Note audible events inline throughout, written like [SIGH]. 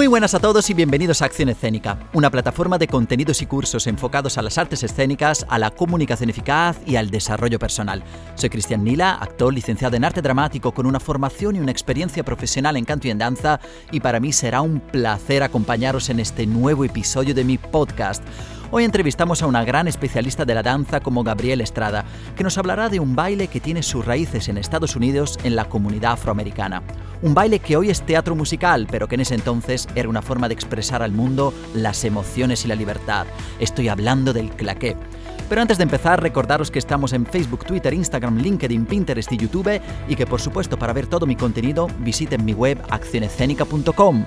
Muy buenas a todos y bienvenidos a Acción Escénica, una plataforma de contenidos y cursos enfocados a las artes escénicas, a la comunicación eficaz y al desarrollo personal. Soy Cristian Nila, actor licenciado en arte dramático con una formación y una experiencia profesional en canto y en danza, y para mí será un placer acompañaros en este nuevo episodio de mi podcast. Hoy entrevistamos a una gran especialista de la danza como Gabriel Estrada, que nos hablará de un baile que tiene sus raíces en Estados Unidos en la comunidad afroamericana. Un baile que hoy es teatro musical, pero que en ese entonces era una forma de expresar al mundo las emociones y la libertad. Estoy hablando del claqué. Pero antes de empezar, recordaros que estamos en Facebook, Twitter, Instagram, LinkedIn, Pinterest y YouTube y que por supuesto para ver todo mi contenido visiten mi web accionescénica.com.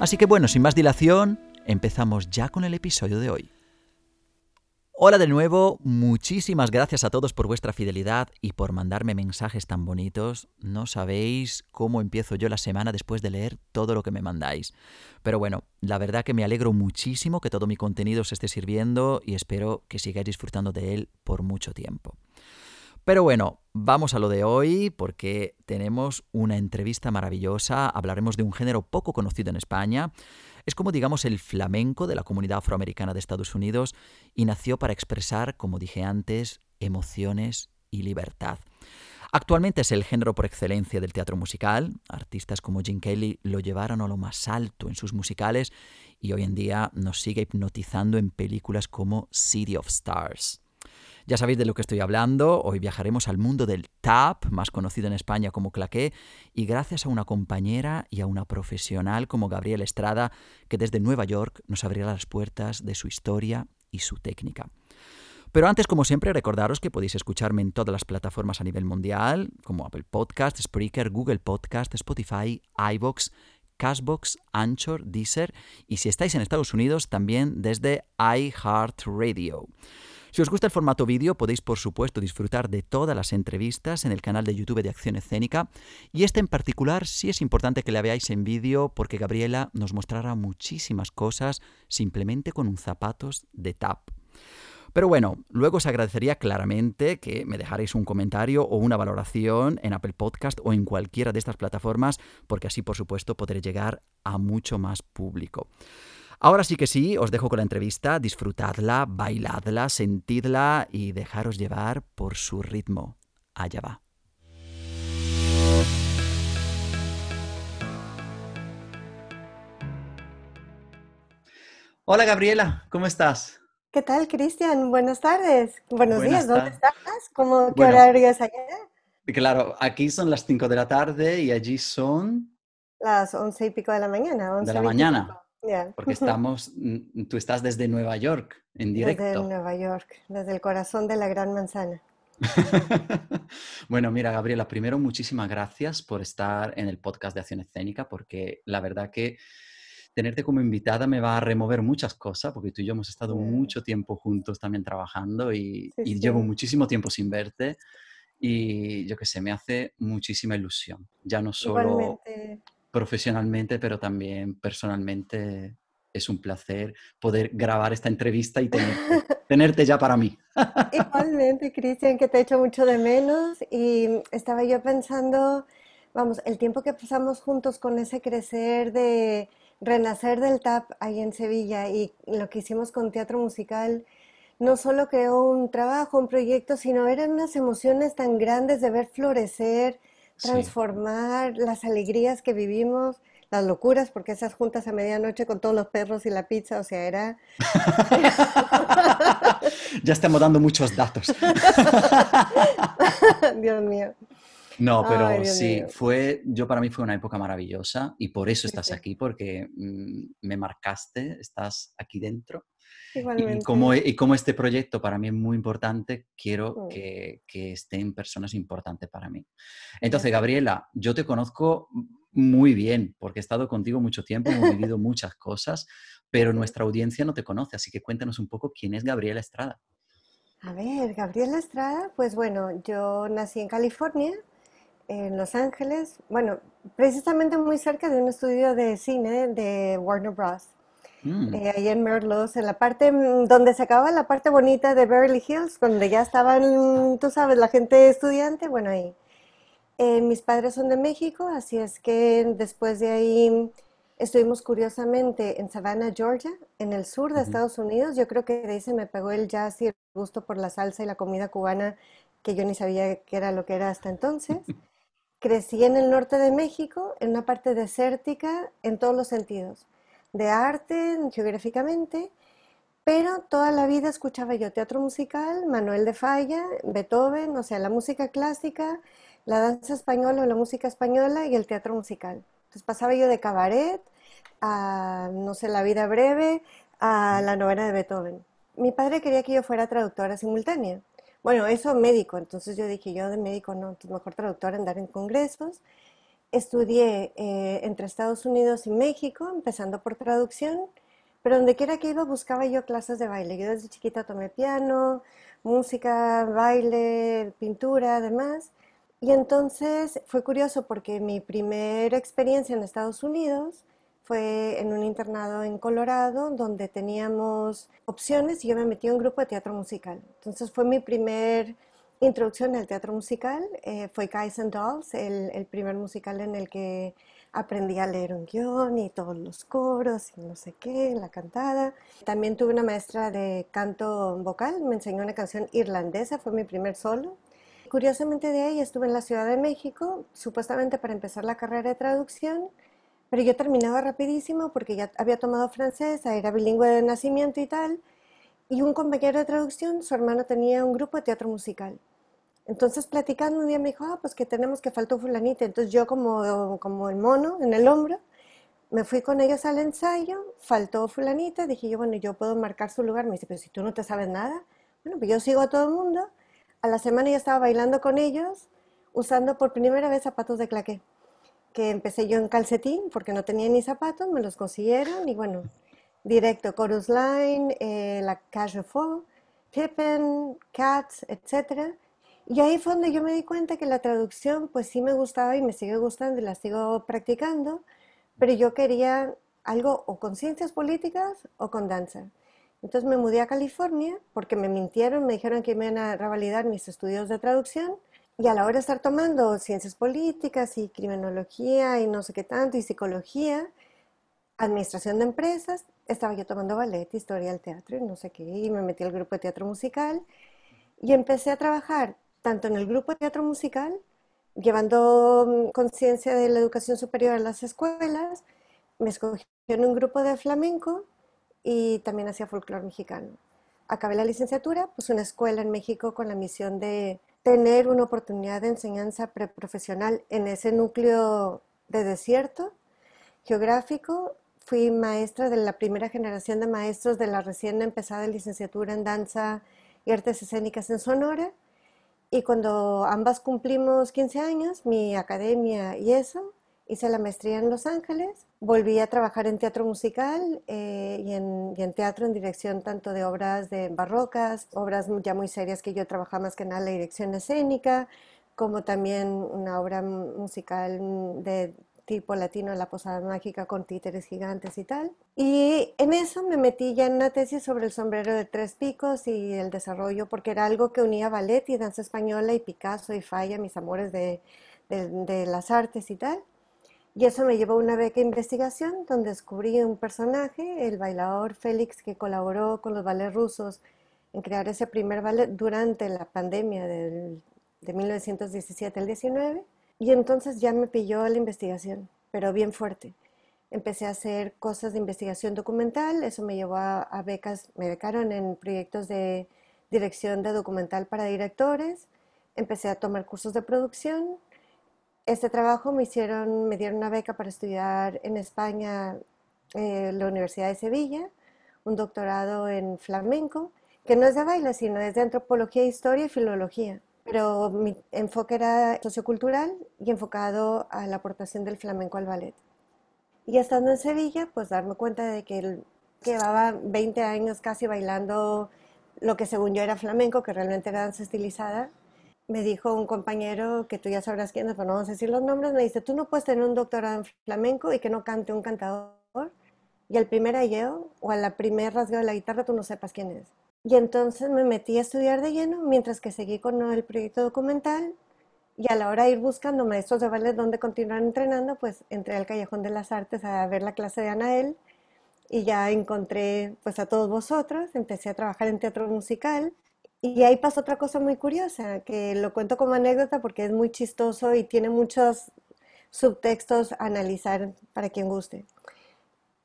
Así que bueno, sin más dilación, empezamos ya con el episodio de hoy. Hola de nuevo, muchísimas gracias a todos por vuestra fidelidad y por mandarme mensajes tan bonitos. No sabéis cómo empiezo yo la semana después de leer todo lo que me mandáis. Pero bueno, la verdad que me alegro muchísimo que todo mi contenido os esté sirviendo y espero que sigáis disfrutando de él por mucho tiempo. Pero bueno, vamos a lo de hoy porque tenemos una entrevista maravillosa, hablaremos de un género poco conocido en España. Es como digamos el flamenco de la comunidad afroamericana de Estados Unidos y nació para expresar, como dije antes, emociones y libertad. Actualmente es el género por excelencia del teatro musical. Artistas como Jim Kelly lo llevaron a lo más alto en sus musicales y hoy en día nos sigue hipnotizando en películas como City of Stars. Ya sabéis de lo que estoy hablando, hoy viajaremos al mundo del tap, más conocido en España como claqué, y gracias a una compañera y a una profesional como Gabriel Estrada, que desde Nueva York nos abrirá las puertas de su historia y su técnica. Pero antes, como siempre, recordaros que podéis escucharme en todas las plataformas a nivel mundial, como Apple Podcast, Spreaker, Google Podcast, Spotify, iBox, Cashbox, Anchor, Deezer y si estáis en Estados Unidos también desde iHeartRadio. Si os gusta el formato vídeo, podéis por supuesto disfrutar de todas las entrevistas en el canal de YouTube de Acción Escénica y este en particular sí es importante que la veáis en vídeo porque Gabriela nos mostrará muchísimas cosas simplemente con un zapatos de tap. Pero bueno, luego os agradecería claramente que me dejarais un comentario o una valoración en Apple Podcast o en cualquiera de estas plataformas, porque así por supuesto podré llegar a mucho más público. Ahora sí que sí, os dejo con la entrevista, disfrutadla, bailadla, sentidla y dejaros llevar por su ritmo. Allá va. Hola Gabriela, ¿cómo estás? ¿Qué tal, Cristian? Buenas tardes. Buenos días, ¿dónde estás? ¿Cómo, ¿Qué horario es allá? Claro, aquí son las 5 de la tarde y allí son... Las once y pico de la mañana. de la mañana. Porque estamos, mm, tú estás desde Nueva York, en directo. Desde Nueva York, desde el corazón de la Gran Manzana. [LAUGHS] bueno, mira, Gabriela, primero muchísimas gracias por estar en el podcast de Acción Escénica, porque la verdad que tenerte como invitada me va a remover muchas cosas, porque tú y yo hemos estado mucho tiempo juntos también trabajando y, llevo muchísimo tiempo sin verte. Y yo qué sé, me hace muchísima ilusión. Ya no solo profesionalmente, pero también personalmente es un placer poder grabar esta entrevista y [LAUGHS] tenerte, ya para mí. Igualmente, Cristian, que te echo mucho de menos y estaba yo pensando, vamos, el tiempo que pasamos juntos con ese crecer de renacer del TAP ahí en Sevilla y lo que hicimos con teatro musical, no solo creó un trabajo, un proyecto, sino eran unas emociones tan grandes de ver florecer transformar las alegrías que vivimos, las locuras, porque esas juntas a medianoche con todos los perros y la pizza, o sea, era... [LAUGHS] ya estamos dando muchos datos. [LAUGHS] Dios mío. No, pero sí, fue, yo para mí fue una época maravillosa y por eso estás aquí, porque mm, me marcaste, estás aquí dentro y como, y como este proyecto para mí es muy importante, quiero mm. que, que, estén personas importantes para mí. Entonces, Gabriela, yo te conozco muy bien porque he estado contigo mucho tiempo, hemos vivido muchas cosas, pero [LAUGHS] nuestra audiencia no te conoce, así que cuéntanos un poco quién es Gabriela Estrada. A ver, Gabriela Estrada, pues bueno, yo nací en California, en Los Ángeles, bueno, precisamente muy cerca de un estudio de cine de Warner Bros. Mm. Eh, ahí en Merlos, en la parte mm, donde se acababa la parte bonita de Beverly Hills, donde ya estaban, tú sabes, la gente estudiante, bueno, ahí. Eh, mis padres son de México, así es que después de ahí, Estuvimos curiosamente en Savannah, Georgia, en el sur de Estados Unidos. Yo creo que de ahí se me pegó el jazz y el gusto por la salsa y la comida cubana, que yo ni sabía qué era lo que era hasta entonces. [LAUGHS] Crecí en el norte de México, en una parte desértica en todos los sentidos, de arte, geográficamente, pero toda la vida escuchaba yo teatro musical, Manuel de Falla, Beethoven, o sea, la música clásica, la danza española o la música española y el teatro musical. Entonces pasaba yo de cabaret a, no sé, La vida breve, a la novena de Beethoven. Mi padre quería que yo fuera traductora simultánea. Bueno, eso médico, entonces yo dije, yo de médico no, mejor traductora, andar en congresos. Estudié eh, entre Estados Unidos y México, empezando por traducción, pero donde quiera que iba buscaba yo clases de baile. Yo desde chiquita tomé piano, música, baile, pintura, además. Y entonces fue curioso porque mi primera experiencia en Estados Unidos fue en un internado en Colorado donde teníamos opciones y yo me metí en un grupo de teatro musical. Entonces fue mi primer introducción al teatro musical, eh, fue Guys and Dolls, el, el, primer musical en el que aprendí a leer un guion y todos los coros y no sé qué, la cantada. También tuve una maestra de canto vocal, me enseñó una canción irlandesa, fue mi primer solo. Curiosamente de ahí estuve en la Ciudad de México, supuestamente para empezar la carrera de traducción, pero yo terminaba rapidísimo porque ya había tomado francés, era bilingüe de nacimiento y tal. Y un compañero de traducción, su hermano tenía un grupo de teatro musical. Entonces, platicando un día me dijo, ah, pues que tenemos que faltó fulanita. Entonces yo como, como el mono en el hombro, me fui con ellos al ensayo, faltó fulanita, dije yo, bueno, yo puedo marcar su lugar. Me dice, pero si tú no te sabes nada, bueno, pues yo sigo a todo el mundo. A la semana ya estaba bailando con ellos, usando por primera vez zapatos de claqué que empecé yo en calcetín porque no tenía ni zapatos, me los consiguieron y bueno, directo, Chorus Line, eh, la Cage Faux, Pippin, Cats, etc. Y ahí fue donde yo me di cuenta que la traducción pues sí me gustaba y me sigue gustando y la sigo practicando, pero yo quería algo o con ciencias políticas o con danza. Entonces me mudé a California porque me mintieron, me dijeron que me iban a revalidar mis estudios de traducción y a la hora de estar tomando ciencias políticas y criminología y no sé qué tanto, y psicología, administración de empresas, estaba yo tomando ballet, historia del teatro y no sé qué, y me metí al grupo de teatro musical y empecé a trabajar tanto en el grupo de teatro musical, llevando mm, conciencia de la educación superior a las escuelas, me escogí en un grupo de flamenco y también hacía folclore mexicano. Acabé la licenciatura, pues una escuela en México con la misión de tener una oportunidad de enseñanza preprofesional en ese núcleo de desierto geográfico. Fui maestra de la primera generación de maestros de la recién empezada licenciatura en danza y artes escénicas en Sonora. Y cuando ambas cumplimos 15 años, mi academia y eso, hice la maestría en Los Ángeles, volví a trabajar en teatro musical eh, y, en, teatro en dirección tanto de obras de barrocas, obras ya muy serias que yo trabajaba más que nada en la dirección escénica, como también una obra musical de tipo latino, La Posada Mágica con títeres gigantes y tal. Y en eso me metí ya en una tesis sobre el sombrero de tres picos y el desarrollo, porque era algo que unía ballet y danza española y Picasso y Falla, mis amores de, de las artes y tal. Y eso me llevó a una beca de investigación donde descubrí un personaje, el bailador Félix, que colaboró con los ballets rusos en crear ese primer ballet durante la pandemia del, de 1917 al 19. Y entonces ya me pilló la investigación, pero bien fuerte. Empecé a hacer cosas de investigación documental, eso me llevó a, a becas, me becaron en proyectos de dirección de documental para directores, empecé a tomar cursos de producción este trabajo me hicieron, me dieron una beca para estudiar en España eh, la Universidad de Sevilla, un doctorado en flamenco, que no es de baile, sino es de antropología, historia y filología. Pero mi enfoque era sociocultural y enfocado a la aportación del flamenco al ballet. Y estando en Sevilla, pues darme cuenta de que llevaba 20 años casi bailando lo que según yo era flamenco, que realmente era danza estilizada, me dijo un compañero que tú ya sabrás quién es, pero no vamos a decir los nombres, me dice, tú no puedes tener un doctorado en flamenco y que no cante un cantador y al primer ayeo o a la primer rasgo de la guitarra tú no sepas quién es. Y entonces me metí a estudiar de lleno mientras que seguí con el proyecto documental Y a la hora de ir buscando maestros de ballet donde continuar entrenando, pues entré al Callejón de las Artes a ver la clase de Anael y ya encontré pues a todos vosotros, empecé a trabajar en teatro musical y ahí pasó otra cosa muy curiosa, que lo cuento como anécdota porque es muy chistoso y tiene muchos subtextos a analizar para quien guste.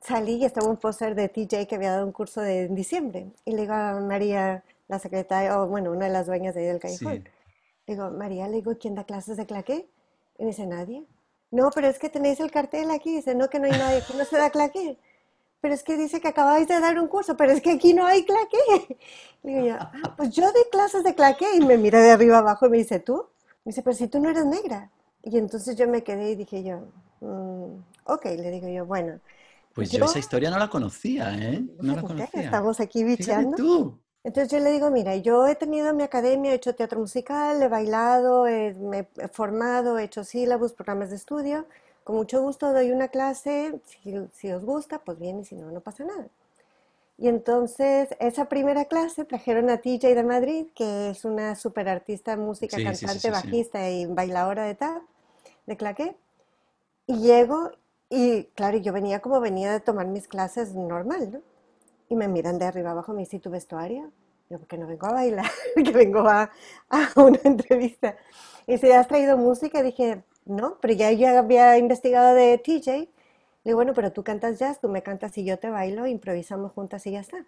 Salí y estaba un póster de TJ que había dado un curso de en diciembre y le digo a María, la secretaria, o bueno, una de las dueñas de ahí del callejón, digo, María, le digo, ¿quién da clases de claqué? Y me dice, nadie. No, pero es que tenéis el cartel aquí, dice, no, que no hay nadie, aquí no se da claqué pero es que dice que acabáis de dar un curso, pero es que aquí no hay claqué. [LAUGHS] digo yo, ah, pues yo doy clases de claqué y me mira de arriba abajo y me dice, ¿tú? Me dice, pero si tú no eres negra. Y entonces yo me quedé y dije yo, mm, ok, le digo yo, bueno. Pues yo, esa historia no la conocía, ¿eh? No la conocía. Estamos aquí bicheando. tú. Entonces yo le digo, mira, yo he tenido mi academia, he hecho teatro musical, he bailado, me he formado, he hecho sílabos, programas de estudio, con mucho gusto doy una clase, si, os gusta, pues bien, y si no, no pasa nada. Y entonces, esa primera clase trajeron a TJ de Madrid, que es una super artista, música, cantante, bajista y bailadora de tap, de claqué. Y llego, y claro, yo venía como venía de tomar mis clases normal, ¿no? Y me miran de arriba abajo, me dicen, ¿tu vestuario? Yo, porque no vengo a bailar, [LAUGHS] que vengo a, a una entrevista. Y si has traído música, dije, ¿no? Pero ya yo había investigado de TJ. Le digo, bueno, pero tú cantas jazz, tú me cantas y yo te bailo, improvisamos juntas y ya está.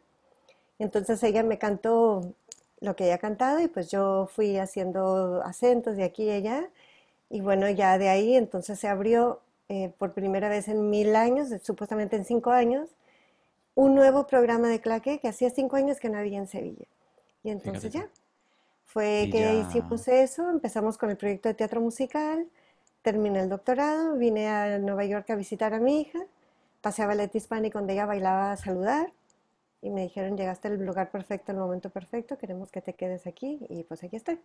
Entonces ella me cantó lo que ella cantado y pues yo fui haciendo acentos de aquí y allá. Y bueno, ya de ahí entonces se abrió eh, por primera vez en mil años, supuestamente en cinco años, un nuevo programa de claque que hacía cinco años que no había en Sevilla. Y entonces ya, fue que hicimos eso, empezamos con el proyecto de teatro musical, terminé el doctorado, vine a Nueva York a visitar a mi hija, pasé a ballet hispánico donde ella bailaba a saludar y me dijeron, llegaste al lugar perfecto, al momento perfecto, queremos que te quedes aquí y pues aquí estoy.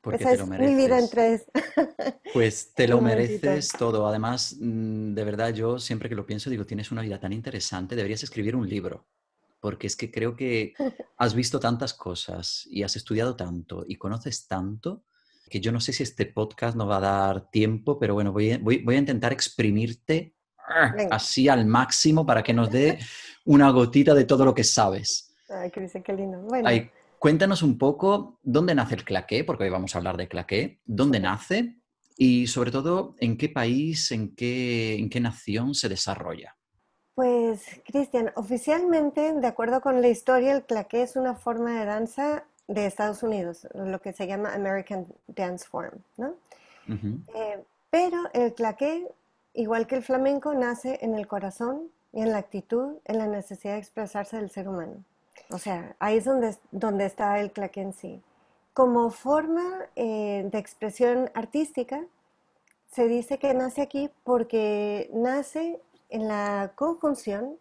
Porque Esa es mi vida en tres. [LAUGHS] Pues te lo mereces todo. Además, mm, de verdad, yo siempre que lo pienso digo, tienes una vida tan interesante, deberías escribir un libro. Porque es que creo que [LAUGHS] has visto tantas cosas y has estudiado tanto y conoces tanto que yo no sé si este podcast nos va a dar tiempo, pero bueno, voy a, voy, a intentar exprimirte así al máximo para que nos dé [LAUGHS] una gotita de todo lo que sabes. Ay, qué lindo. Bueno. Cuéntanos un poco dónde nace el claqué, porque hoy vamos a hablar de claqué, dónde nace y sobre todo en qué país, en qué, en qué nación se desarrolla. Pues, Cristian, oficialmente, de acuerdo con la historia, el claqué es una forma de danza de Estados Unidos, lo que se llama American Dance Form, ¿no? Eh, pero el claqué, igual que el flamenco, nace en el corazón y en la actitud, en la necesidad de expresarse del ser humano. O sea, ahí es donde, donde está el claqué en sí. Como forma eh, de expresión artística, se dice que nace aquí porque nace en la conjunción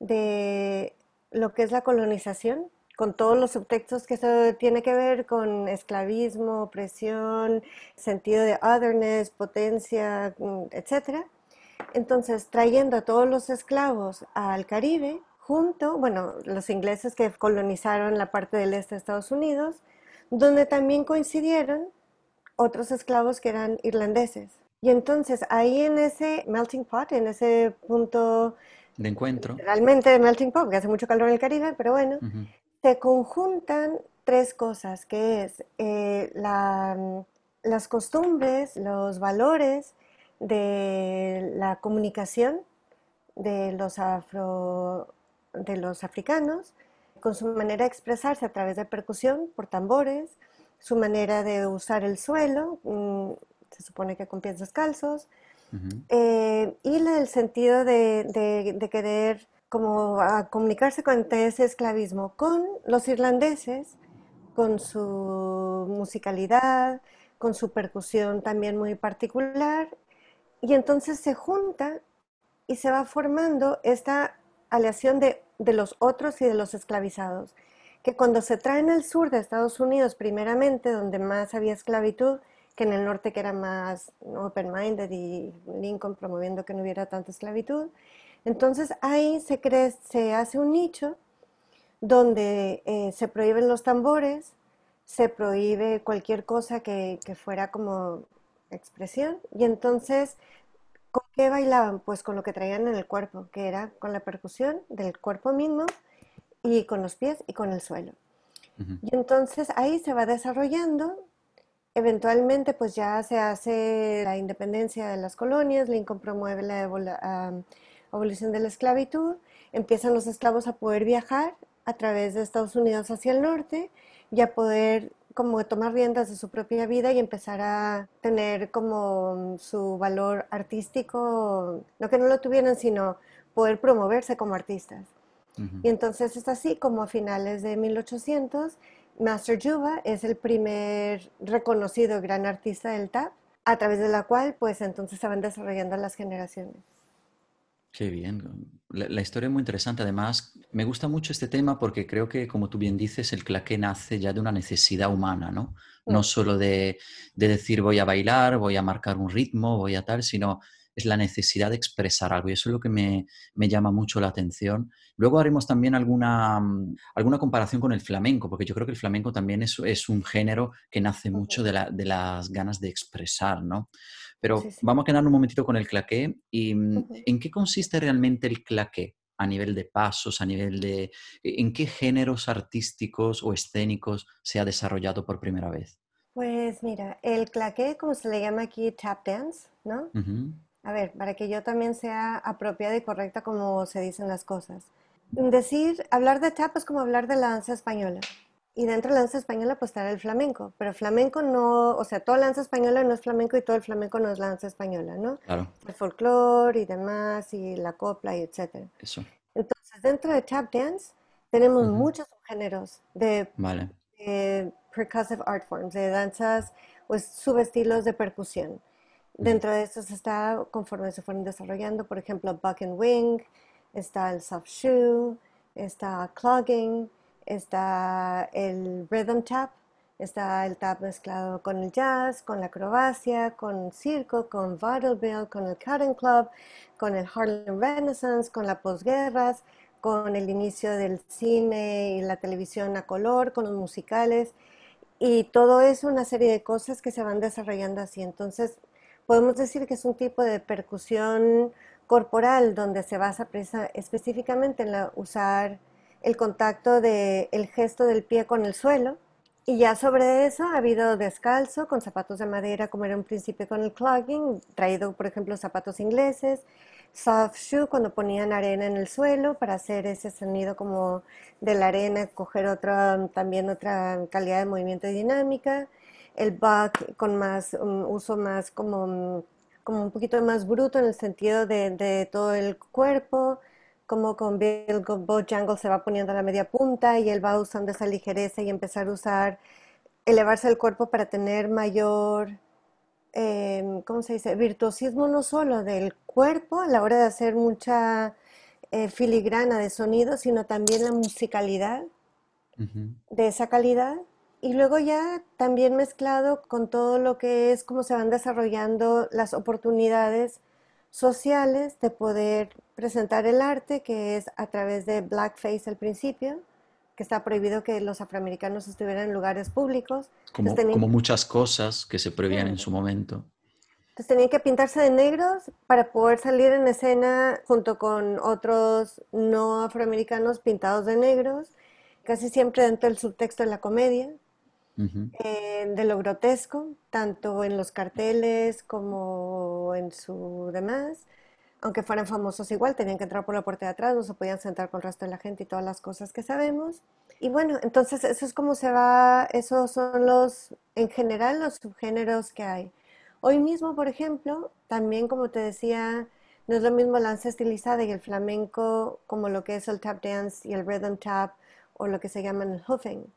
de lo que es la colonización con todos los subtextos que eso tiene que ver con esclavismo, opresión, sentido de otherness, potencia, mm, etc. Entonces, trayendo a todos los esclavos al Caribe, junto, bueno, los ingleses que colonizaron la parte del este de Estados Unidos, donde también coincidieron otros esclavos que eran irlandeses. Y entonces ahí en ese melting pot, en ese punto de encuentro. Realmente melting pot, porque hace mucho calor en el Caribe, pero bueno, se conjuntan tres cosas, que es eh, las costumbres, los valores de la comunicación de los, afro, de los africanos, con su manera de expresarse a través de percusión por tambores, su manera de usar el suelo, mm, se supone que con pies descalzos, eh, y el sentido de querer como a comunicarse con ese esclavismo con los irlandeses, con su musicalidad, con su percusión también muy particular, y entonces se junta y se va formando esta aleación de, de los otros y de los esclavizados, que cuando se traen al sur de Estados Unidos, primeramente, donde más había esclavitud, que en el norte que era más open-minded y Lincoln promoviendo que no hubiera tanta esclavitud, entonces ahí se, se hace un nicho donde eh, se prohíben los tambores, se prohíbe cualquier cosa que, que fuera como expresión. Y entonces, ¿con qué bailaban? Pues con lo que traían en el cuerpo, que era con la percusión del cuerpo mismo y con los pies y con el suelo. Y entonces ahí se va desarrollando. Eventualmente, pues ya se hace la independencia de las colonias, Lincoln promueve la abolición de la esclavitud, empiezan los esclavos a poder viajar a través de Estados Unidos hacia el norte y a poder como tomar riendas de su propia vida y empezar a tener como su valor artístico, no que no lo tuvieran, sino poder promoverse como artistas. Y entonces es así como a finales de 1800, Master Juba es el primer reconocido gran artista del tap, a través de la cual pues entonces se van desarrollando las generaciones. Qué bien. La, historia es muy interesante. Además, me gusta mucho este tema porque creo que, como tú bien dices, el claqué nace ya de una necesidad humana, ¿no? No mm. solo de, de, decir voy a bailar, voy a marcar un ritmo, voy a tal, sino es la necesidad de expresar algo y eso es lo que me, llama mucho la atención. Luego haremos también alguna, mm, alguna comparación con el flamenco, porque yo creo que el flamenco también es, es un género que nace mucho de, las ganas de expresar, ¿no? Pero vamos a quedar un momentito con el claqué y mm, ¿en qué consiste realmente el claqué? a nivel de pasos, a nivel de... ¿En qué géneros artísticos o escénicos se ha desarrollado por primera vez? Pues mira, el claqué, como se le llama aquí, tap dance, ¿no? A ver, para que yo también sea apropiada y correcta como se dicen las cosas. Decir, hablar de tap es como hablar de la danza española. Y dentro de la danza española pues está el flamenco. Pero flamenco no, o sea, toda la danza española no es flamenco y todo el flamenco no es la danza española, ¿no? Claro. El folclore y demás, y la copla y etcétera. Eso. Entonces, dentro de tap dance tenemos muchos géneros de, vale. de percussive art forms, de danzas, pues subestilos de percusión. Dentro de estos está, conforme se fueron desarrollando, por ejemplo, Buck and Wing, está el Soft Shoe, está Clogging, está el Rhythm Tap, está el tap mezclado con el jazz, con la acrobacia, con circo, con vaudeville, con el Cotton Club, con el Harlem Renaissance, con la posguerras, con el inicio del cine y la televisión a color, con los musicales. Y todo eso, una serie de cosas que se van desarrollando así. Entonces, podemos decir que es un tipo de percusión corporal donde se basa específicamente en la, usar el contacto del el gesto del pie con el suelo. Y ya sobre eso ha habido descalzo con zapatos de madera, como era un principio con el clogging, traído por ejemplo zapatos ingleses, soft shoe cuando ponían arena en el suelo para hacer ese sonido como de la arena, coger otra, también otra calidad de movimiento y dinámica el buck con más un uso más como, como un poquito más bruto en el sentido de, todo el cuerpo, como con Bill Bojangle se va poniendo a la media punta y él va usando esa ligereza y empezar a usar, elevarse el cuerpo para tener mayor, em, ¿cómo se dice? Virtuosismo no solo del cuerpo a la hora de hacer mucha eh, filigrana de sonido, sino también la musicalidad de esa calidad y luego ya también mezclado con todo lo que es cómo se van desarrollando las oportunidades sociales de poder presentar el arte, que es a través de blackface al principio, que está prohibido que los afroamericanos estuvieran en lugares públicos. Como, muchas cosas que se prohibían en su momento. Entonces tenían que pintarse de negros para poder salir en escena junto con otros no afroamericanos pintados de negros, casi siempre dentro del subtexto de la comedia. Eh, de lo grotesco, tanto en los carteles como en su demás. Aunque fueran famosos igual, tenían que entrar por la puerta de atrás, no se podían sentar con el resto de la gente y todas las cosas que sabemos. Y bueno, entonces eso es como se va, esos son los, en general, los subgéneros que hay. Hoy mismo, por ejemplo, también como te decía, no es lo mismo la danza estilizada y el flamenco como lo que es el tap dance y el rhythm tap o lo que se llama el hoofing.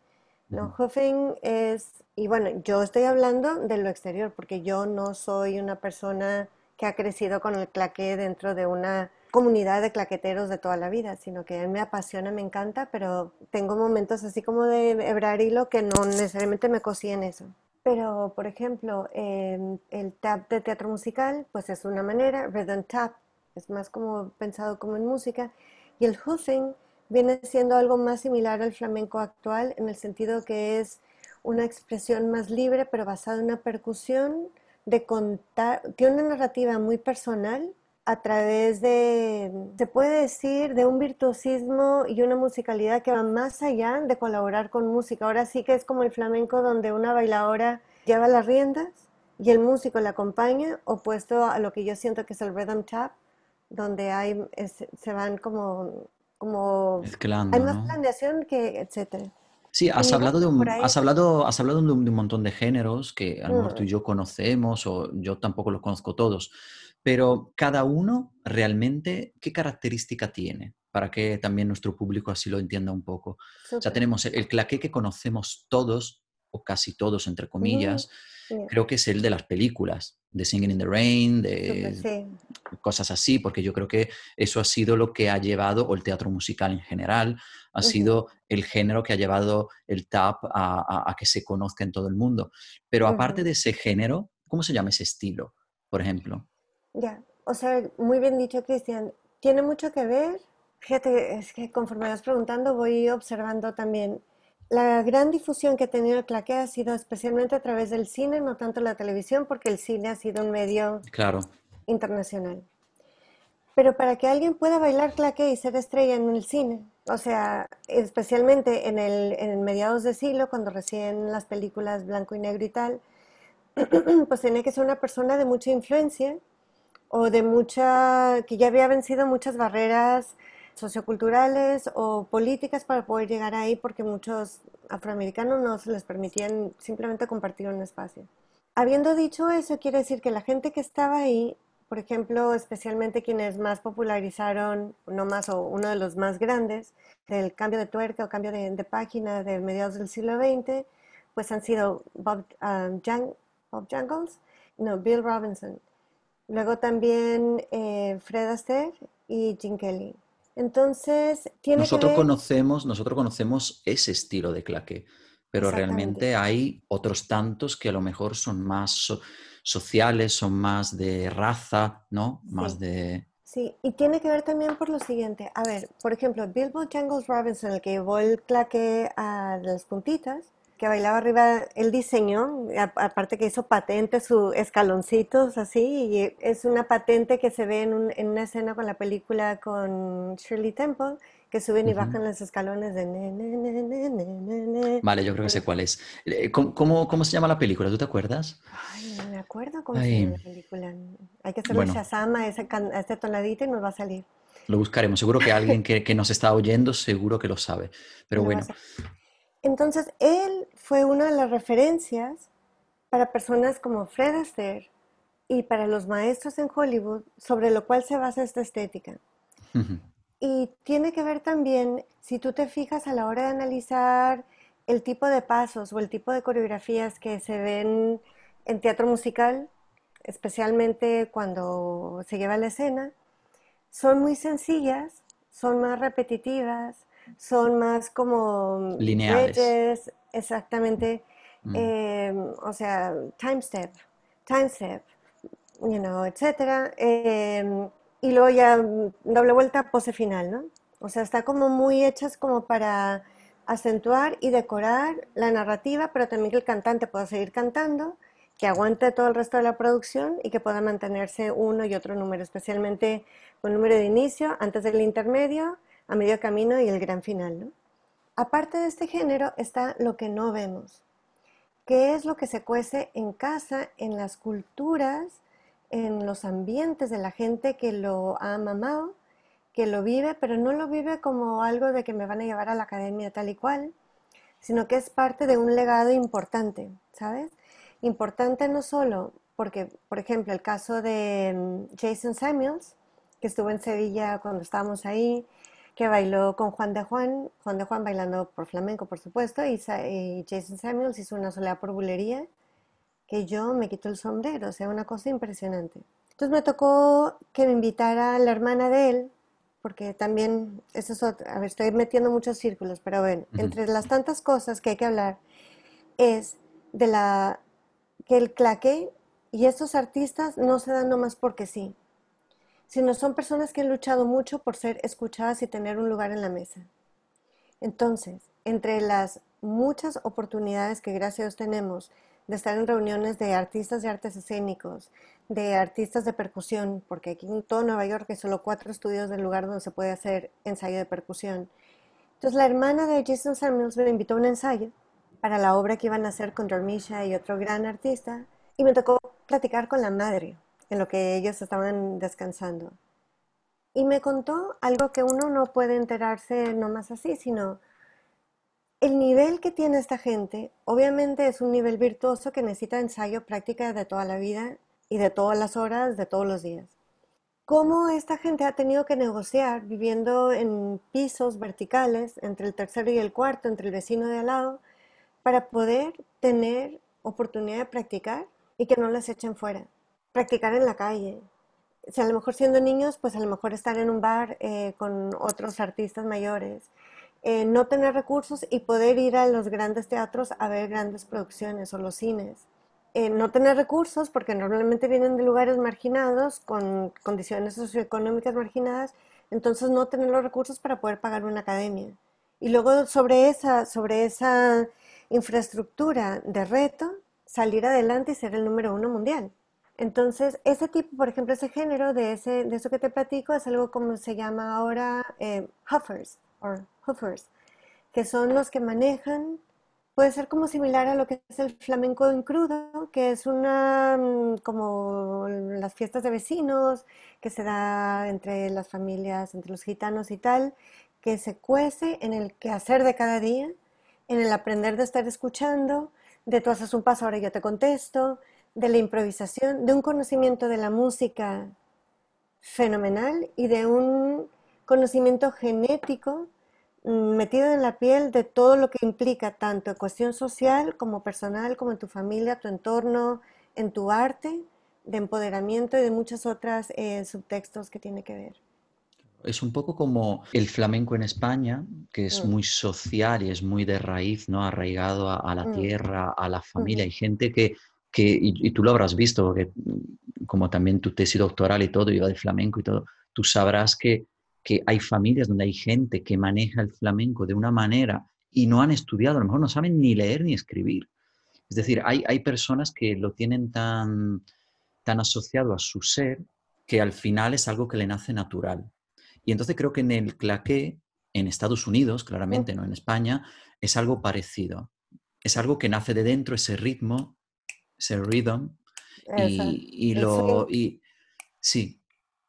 No, hoofing es, y bueno, yo estoy hablando de lo exterior porque yo no soy una persona que ha crecido con el claqué dentro de una comunidad de claqueteros de toda la vida, sino que me apasiona, me encanta, pero tengo momentos así como de hebrar hilo que no necesariamente me cosí en eso. Pero, por ejemplo, el tap de teatro musical, pues es una manera, rhythm tap, es más como pensado como en música, y el hoofing viene siendo algo más similar al flamenco actual en el sentido que es una expresión más libre, pero basada en una percusión, de contar, tiene una narrativa muy personal a través de, se puede decir, de un virtuosismo y una musicalidad que va más allá de colaborar con música. Ahora sí que es como el flamenco donde una bailadora lleva las riendas y el músico la acompaña, opuesto a lo que yo siento que es el rhythm tap, donde hay, se van como, como hay más ¿no? planeación que etcétera. Sí, has hablado de un, has hablado, has hablado de un, de un montón de géneros que a lo mejor tú y mm, yo conocemos o yo tampoco los conozco todos, pero cada uno realmente, ¿qué característica tiene? Para que también nuestro público así lo entienda un poco. O sea, tenemos el, el claqué que conocemos todos, o casi todos, entre comillas, yeah, creo que es el de las películas, de Singing in the Rain, de sí. cosas así, porque yo creo que eso ha sido lo que ha llevado, o el teatro musical en general, ha sido el género que ha llevado el tap a, a- a que se conozca en todo el mundo. Pero aparte de ese género, ¿cómo se llama ese estilo, por ejemplo? Ya, o sea, muy bien dicho, Cristian. Tiene mucho que ver. Fíjate, es que conforme vas preguntando, voy observando también. La gran difusión que ha tenido el claqué ha sido especialmente a través del cine, no tanto la televisión, porque el cine ha sido un medio Claro, internacional. Pero para que alguien pueda bailar claqué y ser estrella en el cine, o sea, especialmente en el, en mediados de siglo, cuando recién las películas blanco y negro y tal, [CLEARS THROAT] pues tenía que ser una persona de mucha influencia o de mucha, que ya había vencido muchas barreras socioculturales o políticas para poder llegar ahí, porque muchos afroamericanos no se les permitían simplemente compartir un espacio. Habiendo dicho eso, quiere decir que la gente que estaba ahí, por ejemplo, especialmente quienes más popularizaron, no más o uno de los más grandes, del cambio de tuerca o cambio de, de página de mediados del siglo XX, pues han sido Bob, um, Jan- Bob Jangles, no, Bill Robinson, Luego también eh, Fred Astaire y Gene Kelly. Entonces, tiene que nosotros ver conocemos, nosotros conocemos ese estilo de claqué, pero realmente hay otros tantos que a lo mejor son más so- sociales, son más de raza, ¿no? Más Sí, de... sí. Y tiene que ver también por lo siguiente. A ver, por ejemplo, Bilbo Jangles Robinson, el que llevó el claque a las puntitas, que bailaba arriba, él diseñó, aparte que hizo patente, sus escaloncitos así, y es una patente que se ve en, un- en una escena con la película con Shirley Temple, que suben y Ujú. bajan los escalones de ne, ne, ne. Vale, yo creo que sé cuál es. Eh, ¿Cómo, cómo, cómo se llama la película? ¿Tú te acuerdas? Ay, no me acuerdo cómo se llama Ay, la película. Hay que hacerle bueno, Shazam a a ese tonadito y nos va a salir. lo buscaremos. Seguro que alguien que, que nos está oyendo seguro que lo sabe. [LAUGHS] Pero bueno. Entonces, él fue una de las referencias para personas como Fred Astaire y para los maestros en Hollywood sobre lo cual se basa esta estética. Y tiene que ver también, si tú te fijas a la hora de analizar el tipo de pasos o el tipo de coreografías que se ven en teatro musical, especialmente cuando se lleva a la escena, son muy sencillas, son más repetitivas, son más como lineales. bridges, exactamente, Mm. eh, o sea, time step, time step, you know, etcétera. eh, y luego ya doble vuelta, pose final, ¿no? O sea, está como muy hechas como para acentuar y decorar la narrativa, pero también que el cantante pueda seguir cantando, que aguante todo el resto de la producción y que pueda mantenerse uno y otro número, especialmente el número de inicio, antes del intermedio, a medio camino y el gran final, ¿no? Aparte de este género está lo que no vemos, qué es lo que se cuece en casa, en las culturas, en los ambientes de la gente que lo ha mamado, que lo vive, pero no lo vive como algo de que me van a llevar a la academia tal y cual, sino que es parte de un legado importante, ¿sabes? Importante no solo porque, por ejemplo, el caso de mm, Jason Samuels, que estuvo en Sevilla cuando estábamos ahí, que bailó con Juan de Juan, Juan de Juan bailando por flamenco, por supuesto, y, y Jason Samuels hizo una soleá por bulería, que yo me quito el sombrero, o sea, una cosa impresionante. Entonces me tocó que me invitara la hermana de él, porque también, eso es otro, a ver, estoy metiendo muchos círculos, pero bueno, Ujú. entre las tantas cosas que hay que hablar es de la que el claqué y estos artistas no se dan nomás porque sí, sino son personas que han luchado mucho por ser escuchadas y tener un lugar en la mesa. Entonces, entre las muchas oportunidades que gracias a Dios tenemos de estar en reuniones de artistas de artes escénicos, de artistas de percusión, porque aquí en todo Nueva York hay solo cuatro estudios del lugar donde se puede hacer ensayo de percusión. Entonces la hermana de Jason Samuels me invitó a un ensayo para la obra que iban a hacer con Dormisha y otro gran artista, y me tocó platicar con la madre en lo que ellos estaban descansando. Y me contó algo que uno no puede enterarse nomás así, sino el nivel que tiene esta gente, obviamente es un nivel virtuoso que necesita ensayo, práctica de toda la vida y de todas las horas, de todos los días. ¿Cómo esta gente ha tenido que negociar viviendo en pisos verticales, entre el tercero y el cuarto, entre el vecino de al lado, para poder tener oportunidad de practicar y que no las echen fuera? Practicar en la calle. Si a lo mejor siendo niños, pues a lo mejor estar en un bar eh, con otros artistas mayores eh, no tener recursos y poder ir a los grandes teatros a ver grandes producciones o los cines. Eh, no tener recursos porque normalmente vienen de lugares marginados con condiciones socioeconómicas marginadas, entonces no tener los recursos para poder pagar una academia. Y luego sobre esa, sobre esa infraestructura de reto, salir adelante y ser el número uno mundial. Entonces, ese tipo, por ejemplo, ese género de, ese, de eso que te platico es algo como se llama ahora eh, huffers, o hoofers, que son los que manejan, puede ser como similar a lo que es el flamenco en crudo, que es una, mm, como las fiestas de vecinos, que se da entre las familias, entre los gitanos y tal, que se cuece en el quehacer de cada día, en el aprender de estar escuchando, de tú haces un paso, ahora yo te contesto, de la improvisación, de un conocimiento de la música fenomenal y de un conocimiento genético mm, metido en la piel de todo lo que implica, tanto cuestión social como personal, como en tu familia, tu entorno, en tu arte, de empoderamiento y de muchos otros eh, subtextos que tiene que ver. Es un poco como el flamenco en España, que es mm. muy social y es muy de raíz, ¿no? Arraigado a, la mm. tierra, a la familia. Hay gente que, que y, y, tú lo habrás visto, que como también tu tesis doctoral y todo, iba de flamenco y todo, tú sabrás que que hay familias donde hay gente que maneja el flamenco de una manera y no han estudiado, a lo mejor no saben ni leer ni escribir. Es decir, hay, hay personas que lo tienen tan, tan asociado a su ser que al final es algo que le nace natural. Y entonces creo que en el claqué, en Estados Unidos, claramente, no en España, es algo parecido. Es algo que nace de dentro, ese ritmo, ese rhythm, y, y, lo... Y, sí,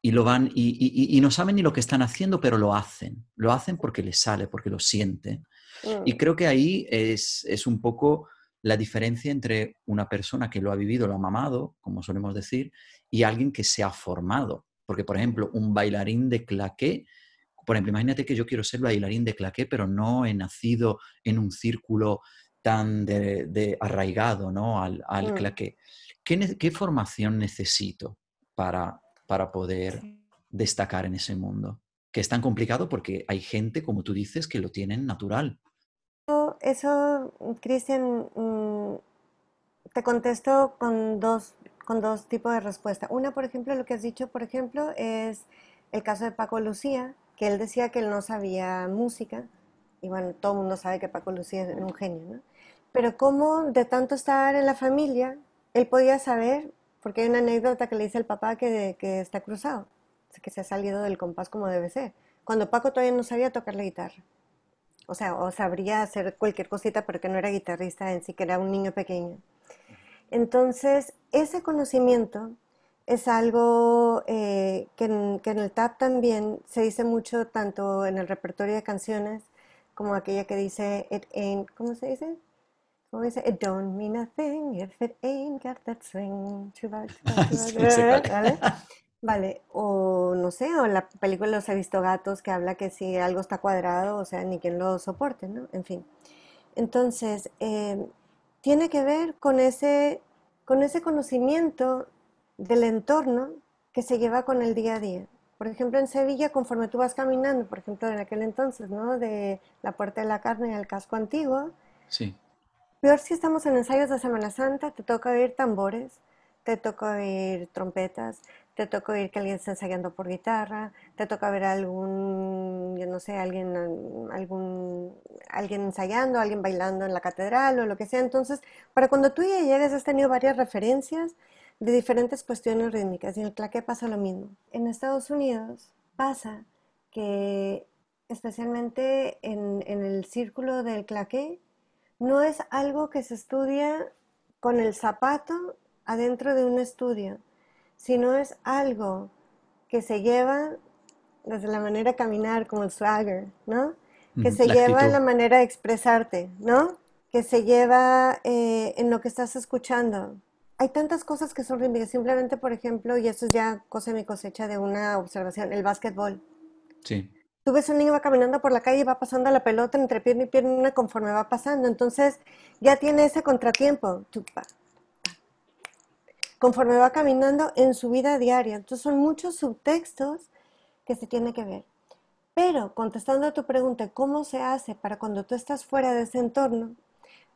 y lo van y, no saben ni lo que están haciendo, pero lo hacen. Lo hacen porque les sale, porque lo sienten. Y mm. creo que ahí es, un poco la diferencia entre una persona que lo ha vivido, lo ha mamado, como solemos decir, y alguien que se ha formado. Porque, por ejemplo, un bailarín de claqué, por ejemplo, imagínate que yo quiero ser bailarín de claqué, pero no he nacido en un círculo tan de, arraigado ¿no? al, al mm. claqué. ¿Qué, ¿Qué formación necesito para, para poder destacar en ese mundo. Que es tan complicado porque hay gente, como tú dices, que lo tienen natural. Eso, Cristian, mm, te contesto con dos, con dos tipos de respuesta. Una, por ejemplo, lo que has dicho, por ejemplo, es el caso de Paco Lucía, que él decía que él no sabía música, y bueno, todo el mundo sabe que Paco Lucía es un genio, ¿no? Pero cómo de tanto estar en la familia, él podía saber porque hay una anécdota que le dice el papá que, que está cruzado, que se ha salido del compás como debe ser. Cuando Paco todavía no sabía tocar la guitarra. O sea, o sabría hacer cualquier cosita, pero que no era guitarrista en sí, que era un niño pequeño. Entonces, ese conocimiento es algo eh, que, en, que, en, el tap también se dice mucho, tanto en el repertorio de canciones, como aquella que dice, it ain't, ¿cómo se dice? ¿Cómo dice? It don't mean a thing if it ain't got that swing. ¿Vale? Vale, o no sé, o la película Los ha visto gatos que habla que si algo está cuadrado, o sea, ni quien lo soporte, ¿no? En fin. Entonces, eh, tiene que ver con ese, con ese conocimiento del entorno que se lleva con el día a día. Por ejemplo, en Sevilla, conforme tú vas caminando, por ejemplo, en aquel entonces, ¿no? De la Puerta de la Carne al casco antiguo, sí. Peor si estamos en ensayos de Semana Santa, te toca oír tambores, te toca oír trompetas, te toca oír que alguien está ensayando por guitarra, te toca ver algún, yo no sé, alguien, algún, alguien ensayando, alguien bailando en la catedral o lo que sea. Entonces, para cuando tú ya llegues has tenido varias referencias de diferentes cuestiones rítmicas y en el claqué pasa lo mismo. En Estados Unidos pasa que especialmente en, en el círculo del claqué, no es algo que se estudia con el zapato adentro de un estudio, sino es algo que se lleva desde la manera de caminar, como el swagger, ¿no? Que se lleva en la manera de expresarte, ¿no? Que se lleva eh, en lo que estás escuchando. Hay tantas cosas que son rítmicas. Simplemente, por ejemplo, y eso es ya cosa de mi cosecha de una observación, el básquetbol. Sí. Tú ves un niño va caminando por la calle y va pasando la pelota entre pierna y pierna conforme va pasando. Entonces ya tiene ese contratiempo conforme va caminando en su vida diaria. Entonces son muchos subtextos que se tiene que ver. Pero contestando a tu pregunta, ¿cómo se hace para cuando tú estás fuera de ese entorno?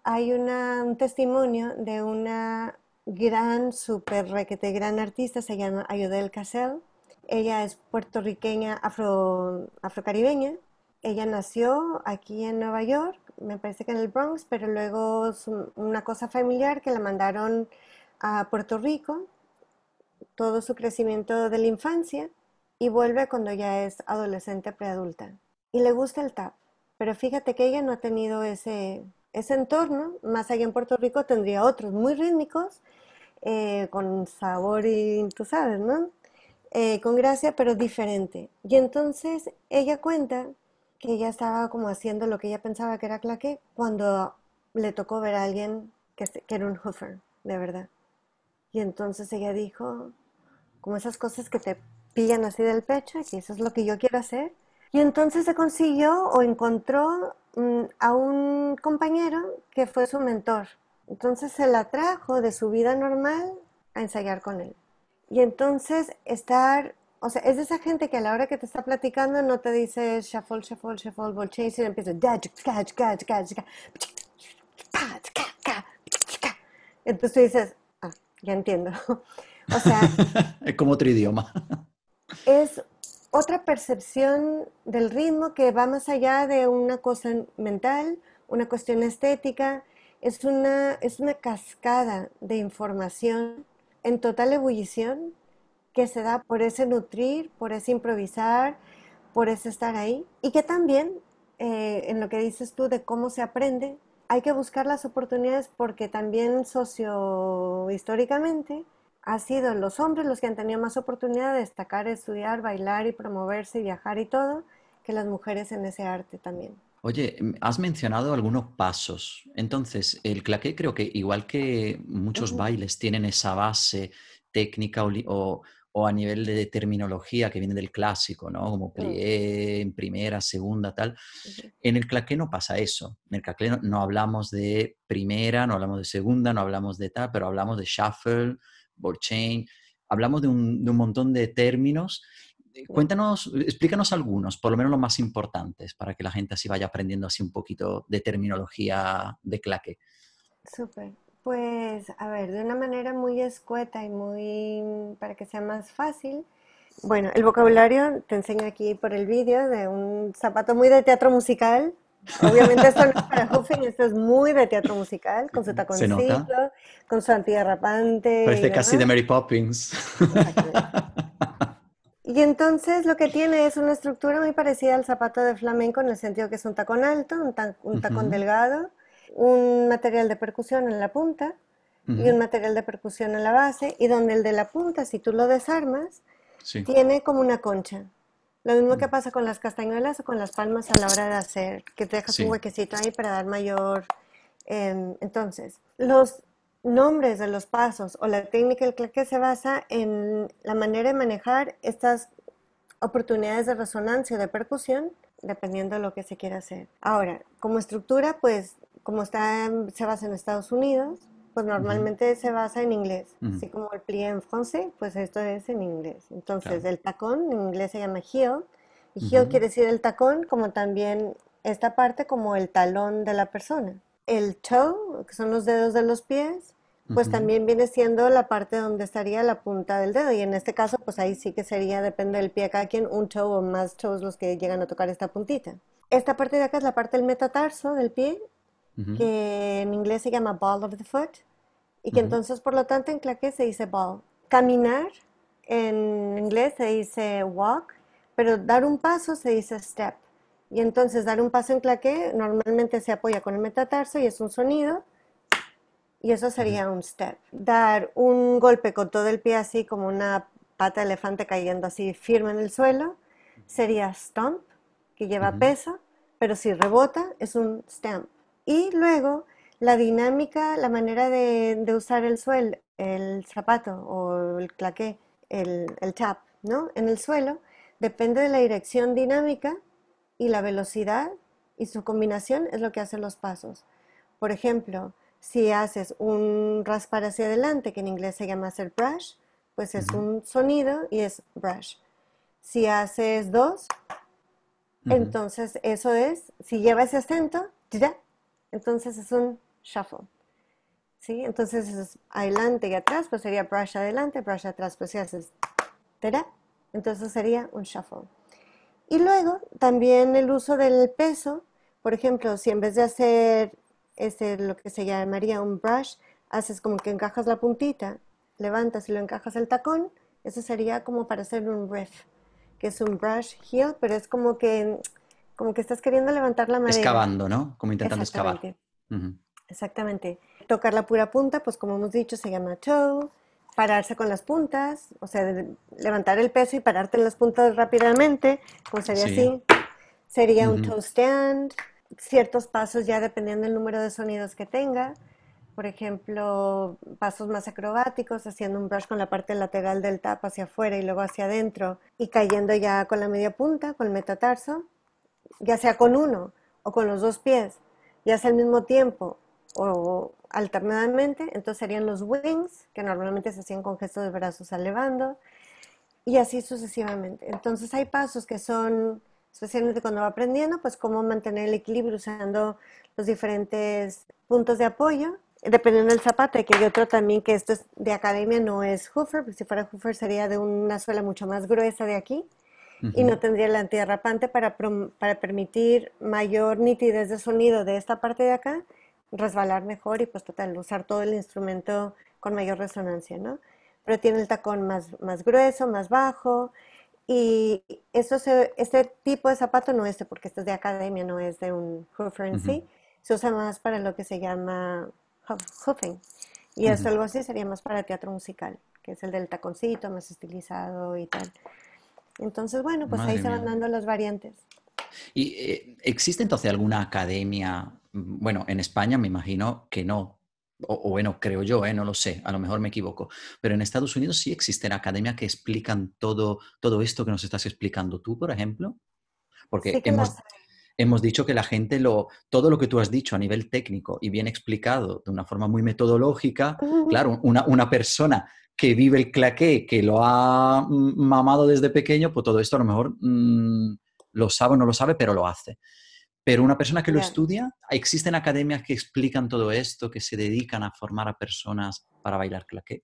Hay un testimonio de una gran, súper requete, gran artista, se llama Ayodel Cassell. Ella es puertorriqueña, afro, afrocaribeña. Ella nació aquí en Nueva York, me parece que en el Bronx, pero luego una cosa familiar que la mandaron a Puerto Rico todo su crecimiento de la infancia y vuelve cuando ya es adolescente preadulta. Y le gusta el tap, pero fíjate que ella no ha tenido ese, ese entorno, más allá en Puerto Rico tendría otros muy rítmicos, eh, con sabor y tú sabes, ¿no? Eh, con gracia, pero diferente. Y entonces ella cuenta que ella estaba como haciendo lo que ella pensaba que era claque cuando le tocó ver a alguien que, que era un hoofer, de verdad. Y entonces ella dijo, como esas cosas que te pillan así del pecho, y que eso es lo que yo quiero hacer. Y entonces se consiguió o encontró mm, a un compañero que fue su mentor. Entonces se la trajo de su vida normal a ensayar con él. Y entonces estar, o sea, es de esa gente que a la hora que te está platicando no te dice shuffle, shuffle, shuffle, ball change, y empieza entonces tú dices, ya entiendo. [LAUGHS] o sea... [LAUGHS] es como otro idioma. es otra percepción del ritmo que va más allá de una cosa mental, una cuestión estética, es una, es una cascada de información en total ebullición que se da por ese nutrir, por ese improvisar, por ese estar ahí. Y que también, eh, en lo que dices tú de cómo se aprende, hay que buscar las oportunidades porque también sociohistóricamente ha sido los hombres los que han tenido más oportunidad de destacar, estudiar, bailar y promoverse, viajar y todo, que las mujeres en ese arte también. Oye, mm, has mencionado algunos pasos. Entonces, el claqué creo que igual que muchos bailes tienen esa base técnica o, o a nivel de terminología que viene del clásico, ¿no? Como plié en primera, segunda, tal. En el claqué no pasa eso. En el claqué no, hablamos de primera, no hablamos de segunda, no hablamos de tal, pero hablamos de shuffle, ball chain, hablamos de un, de un montón de términos. Eh, cuéntanos, explícanos algunos, por lo menos los más importantes, para que la gente así vaya aprendiendo así un poquito de terminología de claqué. Súper. Pues, a ver, de una manera muy escueta y muy, para que sea más fácil. Bueno, el vocabulario te enseño aquí por el vídeo de un zapato muy de teatro musical. Obviamente esto no es para [LAUGHS] hoofing, esto es muy de teatro musical, con su taconcito, con su antiderrapante. Parece casi de Mary Poppins. Y entonces lo que tiene es una estructura muy parecida al zapato de flamenco en el sentido que es un tacón alto, un, tacón delgado, un material de percusión en la punta y un material de percusión en la base, y donde el de la punta, si tú lo desarmas, tiene como una concha. Lo mismo que pasa con las castañuelas o con las palmas a la hora de hacer, que te dejas un huequecito ahí para dar mayor... Em, entonces, los nombres de los pasos o la técnica del que se basa en la manera de manejar estas oportunidades de resonancia o de percusión, dependiendo de lo que se quiera hacer. Ahora, como estructura, pues como está, se basa en Estados Unidos, pues normalmente se basa en inglés. Así como el plié en francés, pues esto es en inglés. Entonces, el tacón en inglés se llama heel. Y heel quiere decir el tacón, como también esta parte como el talón de la persona. El toe, que son los dedos de los pies, pues también viene siendo la parte donde estaría la punta del dedo. Y en este caso, pues ahí sí que sería, depende del pie cada quien, un toe o más toes los que llegan a tocar esta puntita. Esta parte de acá es la parte del metatarso del pie, que en inglés se llama ball of the foot, y que entonces, por lo tanto, en claqué se dice ball. Caminar, en inglés se dice walk, pero dar un paso se dice step. Y entonces dar un paso en claqué normalmente se apoya con el metatarso y es un sonido y eso sería un step. Dar un golpe con todo el pie así como una pata de elefante cayendo así firme en el suelo sería stomp, que lleva peso, pero si rebota es un stamp. Y luego la dinámica, la manera de, usar el suelo, el zapato o el claqué, el, el tap, ¿no? En el suelo, depende de la dirección dinámica y la velocidad y su combinación es lo que hacen los pasos. Por ejemplo, si haces un raspar hacia adelante, que en inglés se llama hacer brush, pues es un sonido y es brush. Si haces dos, entonces eso es, si lleva ese acento, ya, entonces es un shuffle. ¿Sí? Entonces es adelante y atrás, pues sería brush adelante, brush atrás, pues si haces, entonces sería un shuffle. Y luego también el uso del peso, por ejemplo, si en vez de hacer este, lo que se llamaría un brush, haces como que encajas la puntita, levantas y lo encajas el tacón, eso sería como para hacer un riff, que es un brush heel, pero es como que, como que estás queriendo levantar la madera. Excavando, ¿no? Como intentando excavar. Exactamente. Tocar la pura punta, pues como hemos dicho, se llama toe. Pararse con las puntas, o sea, levantar el peso y pararte en las puntas rápidamente, como sería así. Sería un toe stand ciertos pasos ya dependiendo del número de sonidos que tenga. Por ejemplo, pasos más acrobáticos, haciendo un brush con la parte lateral del tap hacia afuera y luego hacia adentro y cayendo ya con la media punta, con el metatarso, ya sea con uno o con los dos pies, ya sea al mismo tiempo o alternadamente, entonces serían los wings, que normalmente se hacían con gestos de brazos elevando, y así sucesivamente. Entonces hay pasos que son especialmente cuando va aprendiendo, pues cómo mantener el equilibrio usando los diferentes puntos de apoyo, dependiendo del zapato, que hay otro también que esto es de academia, no es Hoofer, porque si fuera Hoofer sería de una suela mucho más gruesa de aquí y no tendría el antiderrapante para, para permitir mayor nitidez de sonido de esta parte de acá, resbalar mejor y pues total, usar todo el instrumento con mayor resonancia, ¿no? Pero tiene el tacón más, más grueso, más bajo, y eso este tipo de zapato no es de, porque este es de academia, no es de un hoofer en sí. Se usa más para lo que se llama hoofing. Y eso algo así sería más para teatro musical, que es el del taconcito, más estilizado y tal. Entonces, bueno, pues ahí se van dando las variantes. ¿Y eh, existe entonces alguna academia? Mm, bueno, en España me imagino que no, o, bueno, creo yo, ¿eh? no lo sé, a lo mejor me equivoco, pero en Estados Unidos sí existen academias que explican todo, todo esto que nos estás explicando tú, por ejemplo. Porque hemos, hemos dicho que la gente lo, todo lo que tú has dicho a nivel técnico y bien explicado de una forma muy metodológica, claro, una, una, persona que vive el claqué, que lo ha mamado desde pequeño, pues todo esto a lo mejor mm, lo sabe o no lo sabe, pero lo hace. Pero una persona que lo estudia, ¿existen academias que explican todo esto, que se dedican a formar a personas para bailar claqué?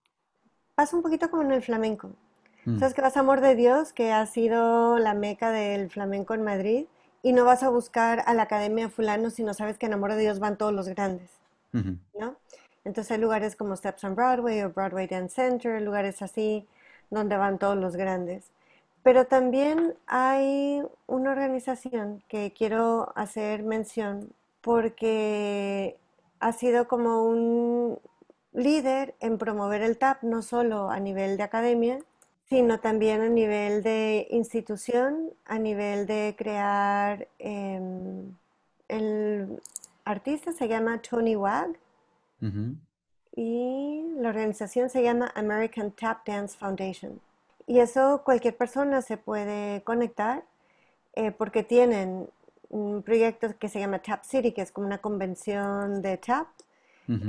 Pasa un poquito como en el flamenco. Mm. ¿Sabes que vas a Amor de Dios, que ha sido la meca del flamenco en Madrid? Y no vas a buscar a la Academia Fulano si no sabes que en Amor de Dios van todos los grandes, ¿no? Entonces hay lugares como Steps on Broadway o Broadway Dance Center, lugares así donde van todos los grandes. Pero también hay una organización que quiero hacer mención porque ha sido como un líder en promover el TAP, no solo a nivel de academia, sino también a nivel de institución, a nivel de crear... Em, el artista se llama Tony Wag y la organización se llama American Tap Dance Foundation. Y eso cualquier persona se puede conectar eh, porque tienen un proyecto que se llama Tap City, que es como una convención de tap.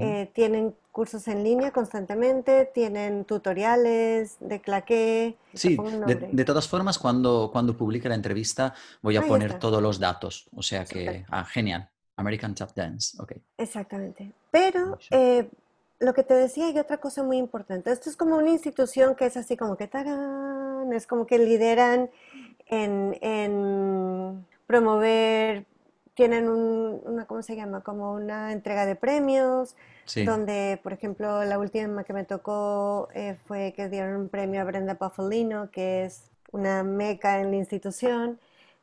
Eh, tienen cursos en línea constantemente, tienen tutoriales de claqué. Sí, de, todas formas, cuando, cuando publique la entrevista voy a poner todos los datos. O sea que, ah, genial. American Tap Dance, ok. Exactamente. Pero eh, lo que te decía y otra cosa muy importante, esto es como una institución que es así como que tarán, es como que lideran en, promover, tienen una, ¿cómo se llama? Como una entrega de premios, donde, por ejemplo, la última que me tocó eh, fue que dieron un premio a Brenda Buffalino, que es una meca en la institución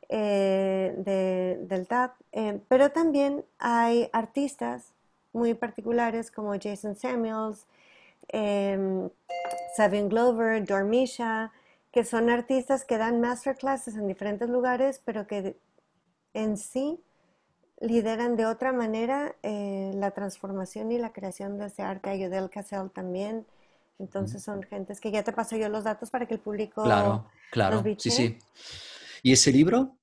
eh, del TAP, eh, pero también hay artistas muy particulares como Jason Samuels, eh, Glover, Dormisha, que son artistas que dan masterclasses en diferentes lugares, pero que en sí lideran de otra manera eh, la transformación y la creación de ese arte. Ayudel Cassell también. Entonces son gentes que ya te paso yo los datos para que el público claro, claro, sí, sí. ¿Y ese libro?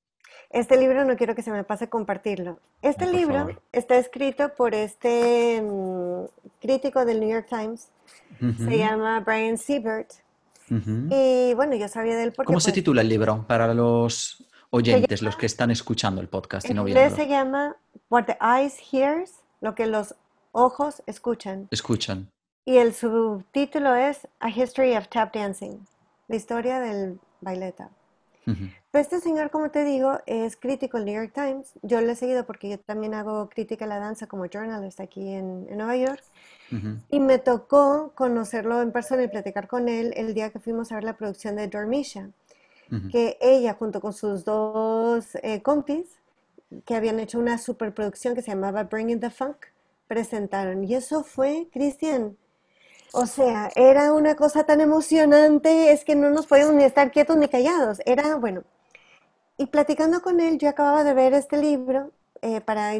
Este libro no quiero que se me pase compartirlo. Este libro está escrito por este mm, crítico del New York Times. Se llama Brian Siebert. Y bueno, yo sabía del por ¿Cómo se pues titula el libro para los oyentes, los que están escuchando el podcast y no viendo? se llama What the Eyes Hears, lo que los ojos escuchan. Escuchan. Y el subtítulo es A History of Tap Dancing, la historia del baile tap. Este señor, como te digo, es crítico del New York Times. Yo lo he seguido porque yo también hago crítica a la danza como journalist aquí en, Nueva York. Y me tocó conocerlo en persona y platicar con él el día que fuimos a ver la producción de Dormisha, que ella junto con sus dos eh, compis, que habían hecho una superproducción que se llamaba Bringing the Funk, presentaron. Y eso fue, Cristian, o sea, era una cosa tan emocionante, es que no nos podíamos ni estar quietos ni callados. Era, bueno, y platicando con él, yo acababa de ver este libro, eh, para,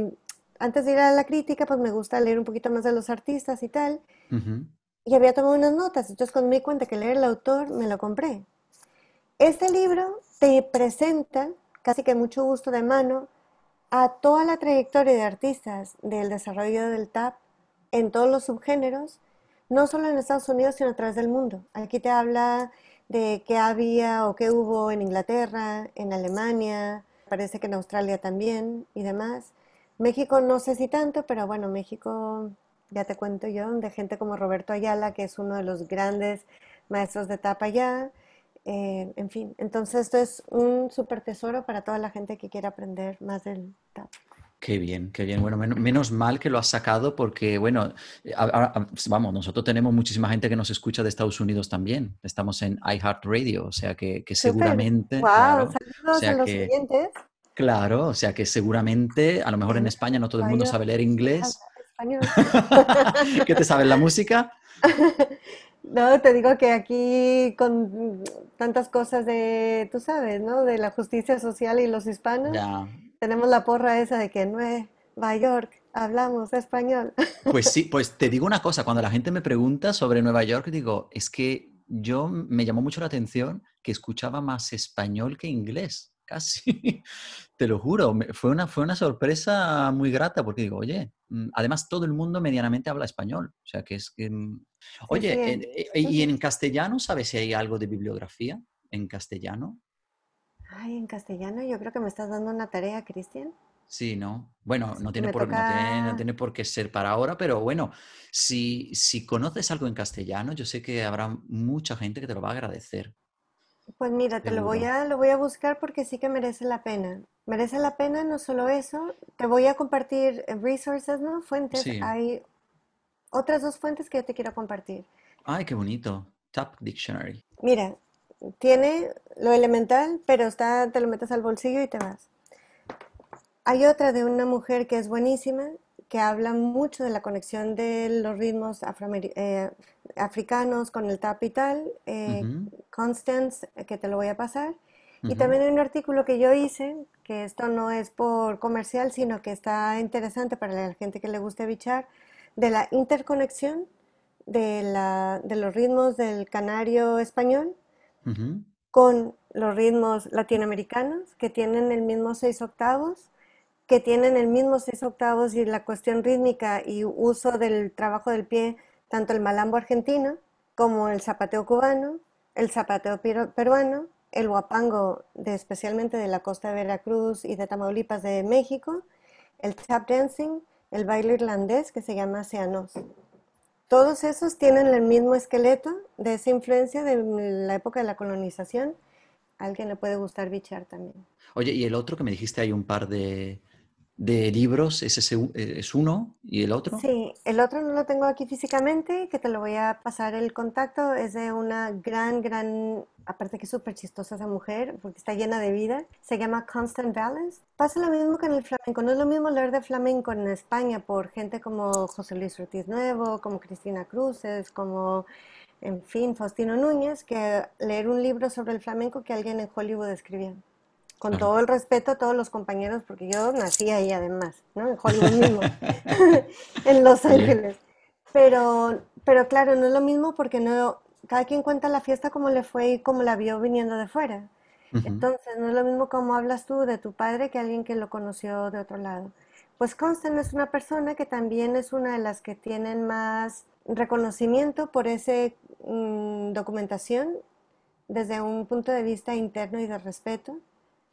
antes de ir a la crítica, pues me gusta leer un poquito más de los artistas y tal, y había tomado unas notas, entonces cuando me di cuenta que leer el autor, me lo compré. Este libro te presenta, casi que mucho gusto de mano, a toda la trayectoria de artistas del desarrollo del TAP en todos los subgéneros, no solo en Estados Unidos, sino a través del mundo. Aquí te habla de qué había o qué hubo en Inglaterra, en Alemania, parece que en Australia también y demás. México no sé si tanto, pero bueno, México, ya te cuento yo, de gente como Roberto Ayala, que es uno de los grandes maestros de tapa allá. Eh, en fin, entonces esto es un súper tesoro para toda la gente que quiera aprender más del tap. Qué bien, qué bien. Bueno, menos, mal que lo has sacado porque, bueno, vamos, nosotros tenemos muchísima gente que nos escucha de Estados Unidos también. Estamos en iHeartRadio, o sea que, seguramente... Wow, saludos a los siguientes. Claro, o sea que seguramente, a lo mejor en España no todo el mundo sabe leer inglés. [LAUGHS] ¿Qué te sabe la música? [LAUGHS] No, te digo que aquí con tantas cosas de, tú sabes, ¿no? De la justicia social y los hispanos. Ya tenemos la porra esa de que en Nueva York hablamos español. [LAUGHS] Pues sí, pues te digo una cosa, cuando la gente me pregunta sobre Nueva York, digo, es que yo me llamó mucho la atención que escuchaba más español que inglés, [LAUGHS] casi. Te lo juro, fue una, fue una sorpresa muy grata porque digo, oye, mm, además todo el mundo medianamente habla español. O sea que es que... Mm, oye, eh, ¿y en castellano sabes si hay algo de bibliografía en castellano? Ay, en castellano yo creo que me estás dando una tarea, Cristian. Sí, ¿no? Bueno, no tiene, por, no, tiene, por, qué ser para ahora, pero bueno, si, si conoces algo en castellano, yo sé que habrá mucha gente que te lo va a agradecer. Pues mira, te lo voy, a, lo voy a buscar porque sí que merece la pena. Merece la pena no solo eso, te voy a compartir resources, ¿no? Fuentes. Hay otras dos fuentes que yo te quiero compartir. Ay, qué bonito. Tap Dictionary. Mira, tiene lo elemental, pero está, te lo metes al bolsillo y te vas. Hay otra de una mujer que es buenísima, que habla mucho de la conexión de los ritmos eh, africanos con el tap y tal, eh, Constance, que te lo voy a pasar. Y también hay un artículo que yo hice, que esto no es por comercial, sino que está interesante para la gente que le guste bichar, de la interconexión de, la, de los ritmos del canario español con los ritmos latinoamericanos que tienen el mismo seis octavos, que tienen el mismo seis octavos y la cuestión rítmica y uso del trabajo del pie, tanto el malambo argentino como el zapateo cubano, el zapateo peruano, el huapango especialmente de la costa de Veracruz y de Tamaulipas de México, el tap dancing, el baile irlandés que se llama seanos. Todos esos tienen el mismo esqueleto de esa influencia de la época de la colonización. A alguien le puede gustar bichar también. Oye, y el otro que me dijiste, hay un par de, de libros, ¿ese es uno y el otro? Sí, el otro no lo tengo aquí físicamente, que te lo voy a pasar el contacto, es de una gran, gran, aparte que es súper chistosa esa mujer, porque está llena de vida, se llama Constant Balance. Pasa lo mismo que en el flamenco, no es lo mismo leer de flamenco en España por gente como José Luis Ortiz Nuevo, como Cristina Cruces, como, en fin, Faustino Núñez, que leer un libro sobre el flamenco que alguien en Hollywood escribió con todo el respeto a todos los compañeros, porque yo nací ahí además, ¿no? En Hollywood [LAUGHS] mismo, [LAUGHS] en Los Ángeles. Pero, pero claro, no es lo mismo porque no, cada quien cuenta la fiesta como le fue y como la vio viniendo de fuera. Entonces, no es lo mismo como hablas tú de tu padre que alguien que lo conoció de otro lado. Pues Constant es una persona que también es una de las que tienen más reconocimiento por esa mm, documentación desde un punto de vista interno y de respeto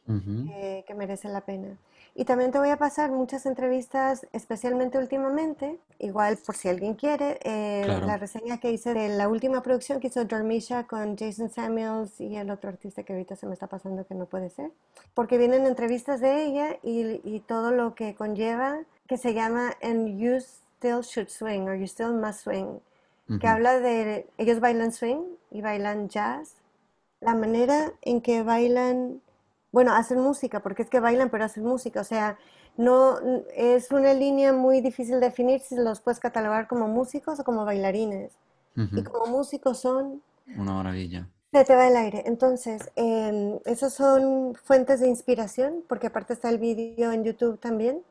que, merece la pena. Y también te voy a pasar muchas entrevistas, especialmente últimamente, igual por si alguien quiere, eh, la reseña que hice de la última producción que hizo Dormisha con Jason Samuels y el otro artista que ahorita se me está pasando que no puede ser, porque vienen entrevistas de ella y, y todo lo que conlleva, que se llama And You Still Should Swing, or You Still Must Swing, que habla de, ellos bailan swing y bailan jazz, la manera en que bailan bueno, hacen música, porque es que bailan, pero hacen música. O sea, no es una línea muy difícil de definir si los puedes catalogar como músicos o como bailarines. Y como músicos son... Una maravilla. Se te va el aire. Entonces, eh, esas son fuentes de inspiración, porque aparte está el vídeo en YouTube también.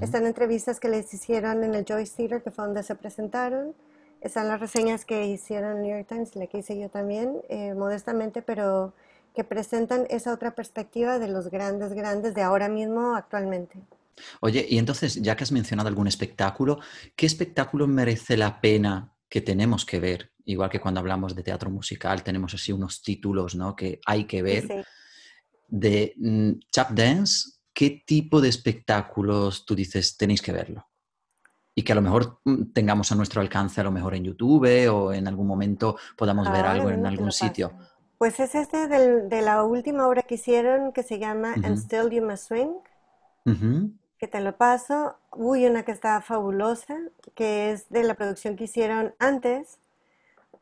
Están entrevistas que les hicieron en el Joyce Theater, que fue donde se presentaron. Están las reseñas que hicieron en New York Times, la que hice yo también, eh, modestamente, pero que presentan esa otra perspectiva de los grandes, grandes de ahora mismo actualmente. Oye, y entonces, ya que has mencionado algún espectáculo, ¿qué espectáculo merece la pena que tenemos que ver? Igual que cuando hablamos de teatro musical, tenemos así unos títulos ¿no? que hay que ver. De mm, Chap Dance, ¿qué tipo de espectáculos tú dices tenéis que verlo? y que a lo mejor mm, tengamos a nuestro alcance, a lo mejor en YouTube o en algún momento podamos ver algo en algún sitio. Pues es este de la última obra que hicieron que se llama And Still You Must Swing, que te lo paso. Uy, una que está fabulosa, que es de la producción que hicieron antes,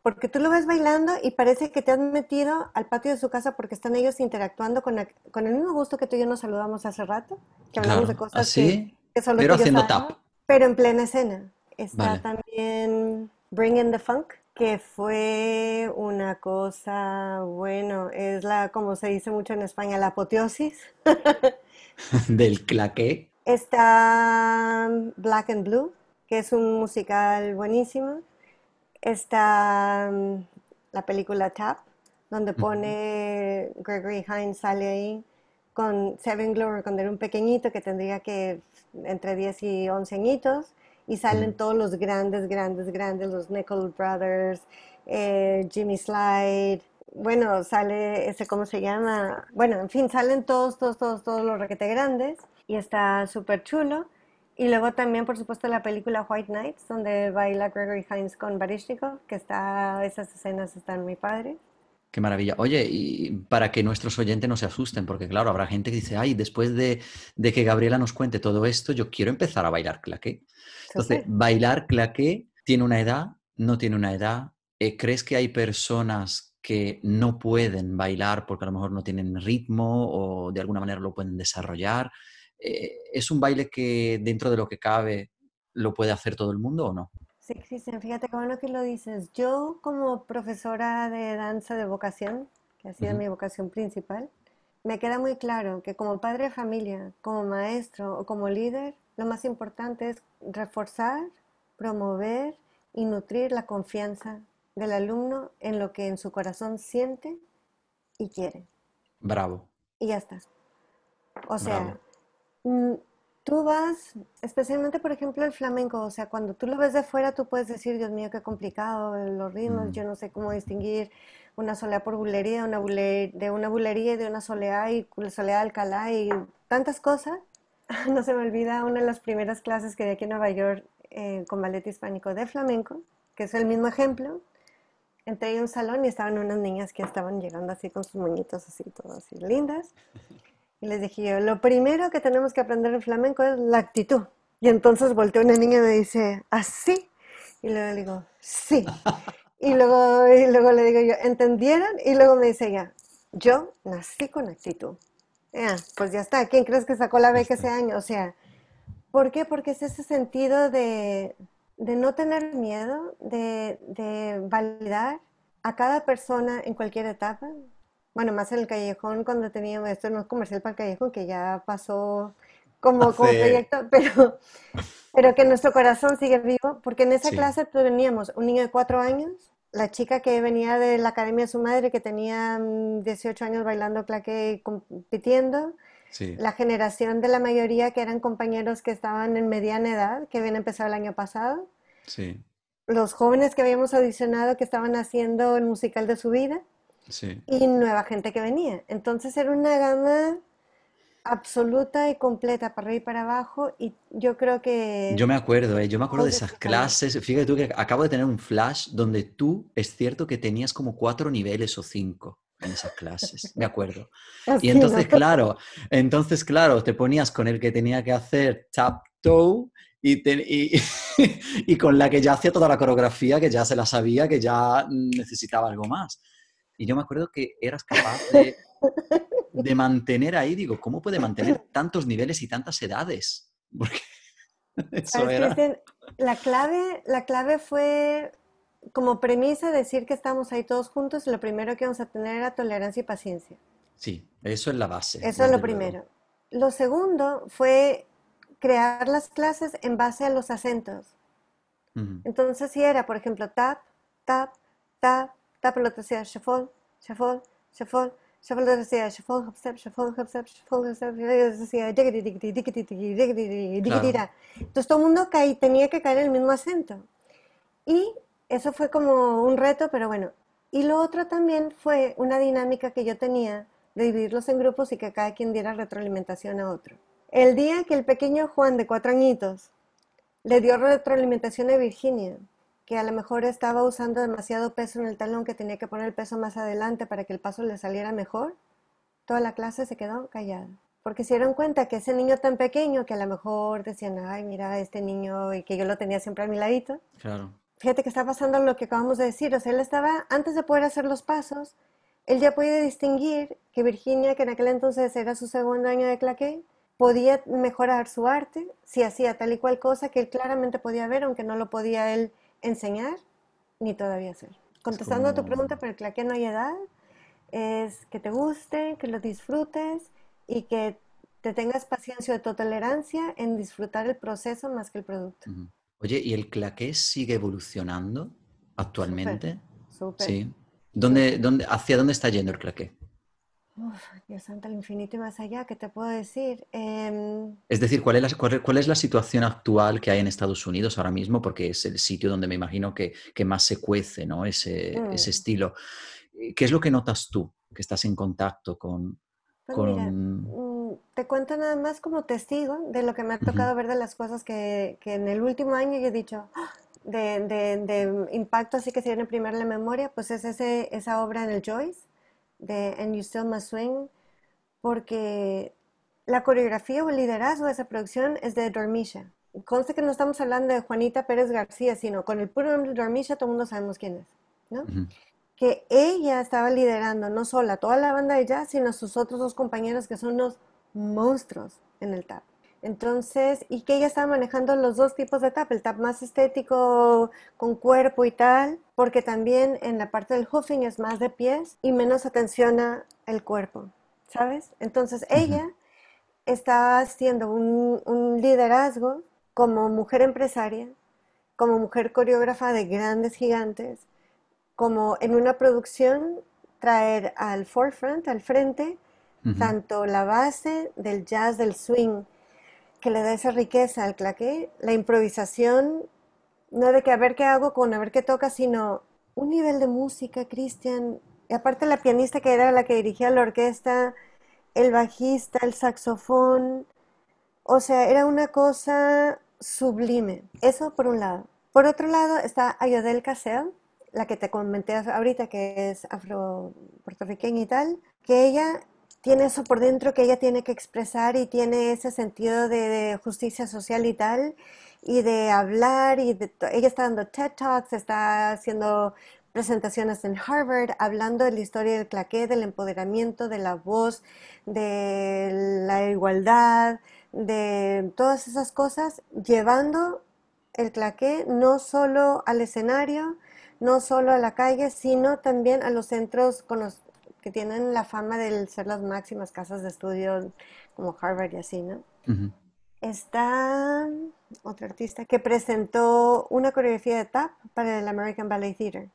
porque tú lo ves bailando y parece que te has metido al patio de su casa porque están ellos interactuando con, con el mismo gusto que tú y yo nos saludamos hace rato, que hablamos de cosas ¿Ah, que, solo Pero haciendo tap. Pero en plena escena. Está también Bring in the Funk que fue una cosa, bueno, es la, como se dice mucho en España, la apoteosis. [LAUGHS] [LAUGHS] Del claqué. Está Black and Blue, que es un musical buenísimo. Está mm, la película Tap, donde pone Gregory Hines, sale ahí con Seven Glory, cuando era un pequeñito que tendría que entre 10 y 11 añitos y salen todos los grandes, grandes, grandes, los Nickel Brothers, eh, Jimmy Slide, bueno, sale ese, ¿cómo se llama? Bueno, en fin, salen todos, todos, todos, todos los requete grandes y está súper chulo. Y luego también, por supuesto, la película White Nights, donde baila Gregory Hines con Barishnikov, que está, esas escenas están muy padres. Qué maravilla. Oye, y para que nuestros oyentes no se asusten, porque claro, habrá gente que dice, ay, después de, de que Gabriela nos cuente todo esto, yo quiero empezar a bailar claqué. Entonces, bailar claqué tiene una edad, no tiene una edad. Eh, ¿Crees que hay personas que no pueden bailar porque a lo mejor no tienen ritmo o de alguna manera lo pueden desarrollar? Eh, ¿Es un baile que dentro de lo que cabe lo puede hacer todo el mundo o no? Sí, Cristian, fíjate qué bueno que lo dices. Yo como profesora de danza de vocación, que ha sido mi vocación principal, me queda muy claro que como padre de familia, como maestro o como líder, lo más importante es reforzar, promover y nutrir la confianza del alumno en lo que en su corazón siente y quiere. Bravo. Y ya está. O sea, mm, tú vas, especialmente por ejemplo el flamenco, o sea, cuando tú lo ves de fuera tú puedes decir, Dios mío, qué complicado los ritmos, mm. yo no sé cómo distinguir una soleá por bulería, una de una bulería y de una soleá y soleá de Alcalá y tantas cosas. [LAUGHS] no se me olvida una de las primeras clases que di aquí en Nueva York eh, con ballet hispánico de flamenco. que es el mismo ejemplo, entré en un salón y estaban unas niñas que estaban llegando así con sus moñitos así, todas así lindas. Y les dije yo, lo primero que tenemos que aprender en flamenco es la actitud. Y entonces volteó una niña y me dice, ¿así? Y luego le digo, sí. Y luego, y luego le digo yo, ¿entendieron? Y luego me dice ella, yo nací con actitud. pues ya está, ¿quién crees que sacó la beca ese año? O sea, ¿por qué? Porque es ese sentido de, de no tener miedo, de, de, validar a cada persona en cualquier etapa. Bueno, más en el callejón cuando teníamos, esto no es comercial para el callejón, que ya pasó como, como proyecto, [LAUGHS] pero, pero que nuestro corazón sigue vivo, porque en esa clase teníamos un niño de cuatro años, la chica que venía de la academia de su madre, que tenía 18 mm, años bailando claque y compitiendo, la generación de la mayoría que eran compañeros que estaban en mediana edad, que habían empezado el año pasado, los jóvenes que habíamos audicionado que estaban haciendo el musical de su vida, y nueva gente que venía. Entonces era una gama absoluta y completa para arriba y para abajo y yo creo que... Yo me acuerdo, ¿eh? yo me acuerdo de esas clases, fíjate tú que acabo de tener un flash donde tú, es cierto que tenías como cuatro niveles o cinco en esas clases, me acuerdo. [LAUGHS] y entonces, claro, entonces, claro, te ponías con el que tenía que hacer tap toe y, y, [LAUGHS] y, con la que ya hacía toda la coreografía, que ya se la sabía, que ya necesitaba algo más. Y yo me acuerdo que eras capaz de de mantener ahí, digo, ¿cómo puede mantener tantos niveles y tantas edades? Porque [LAUGHS] eso era... La clave, la clave fue como premisa decir que estamos ahí todos juntos y lo primero que vamos a tener era tolerancia y paciencia. Sí, eso es la base. Eso es lo primero. Lo segundo fue crear las clases en base a los acentos. Entonces, si era, por ejemplo, tap, tap, tap, tap, lo que decía shuffle, shuffle, shuffle, Shuffle decía shuffle, hop-step, shuffle, hop-step, shuffle, hop-step, decía Entonces todo el mundo caí, tenía que caer en el mismo acento. Y eso fue como un reto, pero bueno. Y lo otro también fue una dinámica que yo tenía de dividirlos en grupos y que cada quien diera retroalimentación a otro. El día que el pequeño Juan de cuatro añitos le dio retroalimentación a Virginia, que a lo mejor estaba usando demasiado peso en el talón, que tenía que poner el peso más adelante para que el paso le saliera mejor, toda la clase se quedó callada. Porque se dieron cuenta que ese niño tan pequeño, que a lo mejor decían, ay, mira, este niño, y que yo lo tenía siempre a mi ladito. Claro. Fíjate que está pasando lo que acabamos de decir. O sea, él estaba, antes de poder hacer los pasos, él ya podía distinguir que Virginia, que en aquel entonces era su segundo año de claqué, podía mejorar su arte si hacía tal y cual cosa que él claramente podía ver, aunque no lo podía él enseñar ni todavía hacer. Contestando a tu pregunta, pero el que no hay edad, es que te guste, que lo disfrutes y que te tengas paciencia o tolerancia en disfrutar el proceso más que el producto. Oye, ¿y el claqué sigue evolucionando actualmente? Súper. Sí. ¿Dónde, dónde, ¿Hacia dónde está yendo el claqué? Uf, Dios santo, al infinito y más allá, ¿qué te puedo decir? Em, es decir, ¿cuál es, la, cuál, es, la, situación actual que hay en Estados Unidos ahora mismo? Porque es el sitio donde me imagino que, que más se cuece ¿no? ese, ese, mm. estilo. ¿Qué es lo que notas tú, que estás en contacto con... Pues con... Mm, te cuento nada más como testigo de lo que me ha tocado ver de las cosas que, que, en el último año yo he dicho, ¡ah! de, de, de, impacto así que se viene primero en la memoria, pues es ese, esa obra en el Joyce de And You Still Must Swing, porque la coreografía o el liderazgo de esa producción es de Dormisha. Conste que no estamos hablando de Juanita Pérez García, sino con el puro nombre de Dormisha todo el mundo sabemos quién es, ¿no? Que ella estaba liderando no solo a toda la banda de jazz, sino a sus otros dos compañeros que son unos monstruos en el tap. Entonces, y que ella estaba manejando los dos tipos de tap, el tap más estético con cuerpo y tal, porque también en la parte del hoofing es más de pies y menos atención al cuerpo, ¿sabes? Entonces ella está haciendo un, un liderazgo como mujer empresaria, como mujer coreógrafa de grandes gigantes, como en una producción traer al forefront, al frente, tanto la base del jazz, del swing, que le da esa riqueza al claqué, la improvisación, no de que a ver qué hago con a ver qué toca, sino un nivel de música, Cristian, y aparte la pianista que era la que dirigía la orquesta, el bajista, el saxofón, o sea, era una cosa sublime. Eso por un lado. Por otro lado está Ayodel Cassell, la que te comenté ahorita, que es afro-puertorriqueña y tal, que ella tiene eso por dentro que ella tiene que expresar y tiene ese sentido de, justicia social y tal, y de hablar, y ella está dando TED Talks, está haciendo presentaciones en Harvard, hablando de la historia del claqué, del empoderamiento, de la voz, de la igualdad, de todas esas cosas, llevando el claqué no solo al escenario, no solo a la calle, sino también a los centros con los que tienen la fama de ser las máximas casas de estudio como Harvard y así, ¿no? Está otro artista que presentó una coreografía de tap para el American Ballet Theater.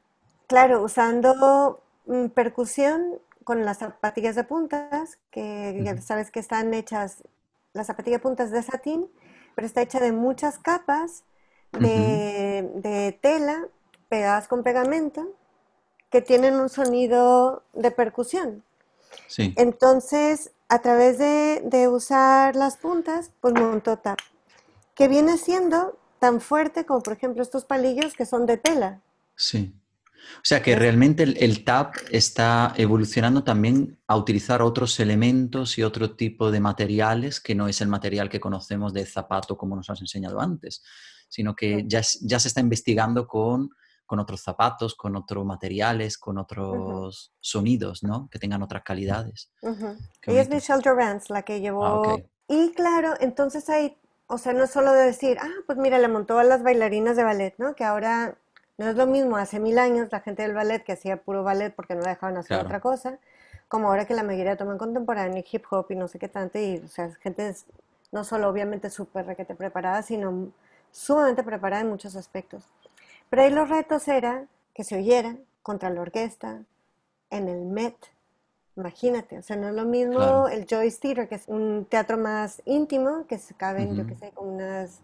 Claro, usando mm, percusión con las zapatillas de puntas, que ya sabes que están hechas, las zapatillas de puntas de satín, pero está hecha de muchas capas de, de tela pegadas con pegamento que tienen un sonido de percusión. Sí. Entonces, a través de, usar las puntas, pues montó tap, que viene siendo tan fuerte como, por ejemplo, estos palillos que son de tela. Sí. O sea que realmente el, el, tap está evolucionando también a utilizar otros elementos y otro tipo de materiales que no es el material que conocemos de zapato como nos has enseñado antes, sino que ya, ya se está investigando con con otros zapatos, con otros materiales, con otros sonidos, ¿no? Que tengan otras calidades. Ella es Michelle Durance, la que llevó... Ah, y claro, entonces hay, o sea, no es solo de decir, ah, pues mira, le montó a las bailarinas de ballet, ¿no? Que ahora no es lo mismo, hace mil años la gente del ballet que hacía puro ballet porque no dejaban hacer otra cosa, como ahora que la mayoría toman contemporáneo, hip hop y no sé qué tanto, y o sea, gente no solo obviamente súper requete preparada, sino sumamente preparada en muchos aspectos. Pero ahí los retos eran que se oyera contra la orquesta, en el Met. Imagínate, o sea, no es lo mismo el Joyce Theater, que es un teatro más íntimo, que se caben, yo qué sé, con unas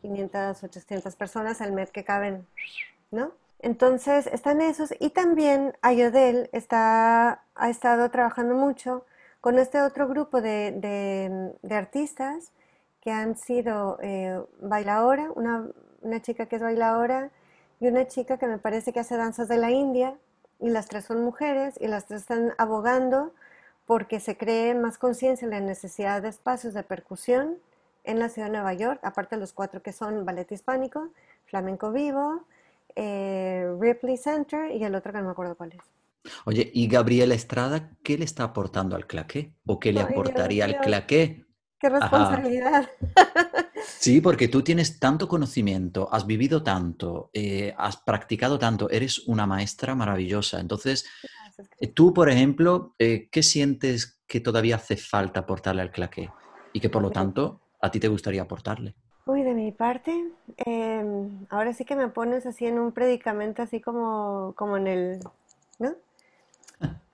500, 800 personas, el Met que caben, ¿no? Entonces, están esos. Y también Ayodel está, ha estado trabajando mucho con este otro grupo de, artistas que han sido eh, bailadora, una, una chica que es bailadora, y una chica que me parece que hace danzas de la India y las tres son mujeres y las tres están abogando porque se cree más conciencia en la necesidad de espacios de percusión en la ciudad de Nueva York, aparte de los cuatro que son ballet hispánico, flamenco vivo, eh, Ripley Center y el otro que no me acuerdo cuál es. Oye, ¿y Gabriela Estrada qué le está aportando al claqué? ¿O qué le aportaría al claqué? ¡Qué responsabilidad! [LAUGHS] Sí, porque tú tienes tanto conocimiento, has vivido tanto, eh, has practicado tanto, eres una maestra maravillosa. Entonces, eh, tú, por ejemplo, eh, ¿qué sientes que todavía hace falta aportarle al claqué? Y que por lo tanto a ti te gustaría aportarle. Uy, de mi parte, em, ahora sí que me pones así en un predicamento, así como, como en el, ¿no?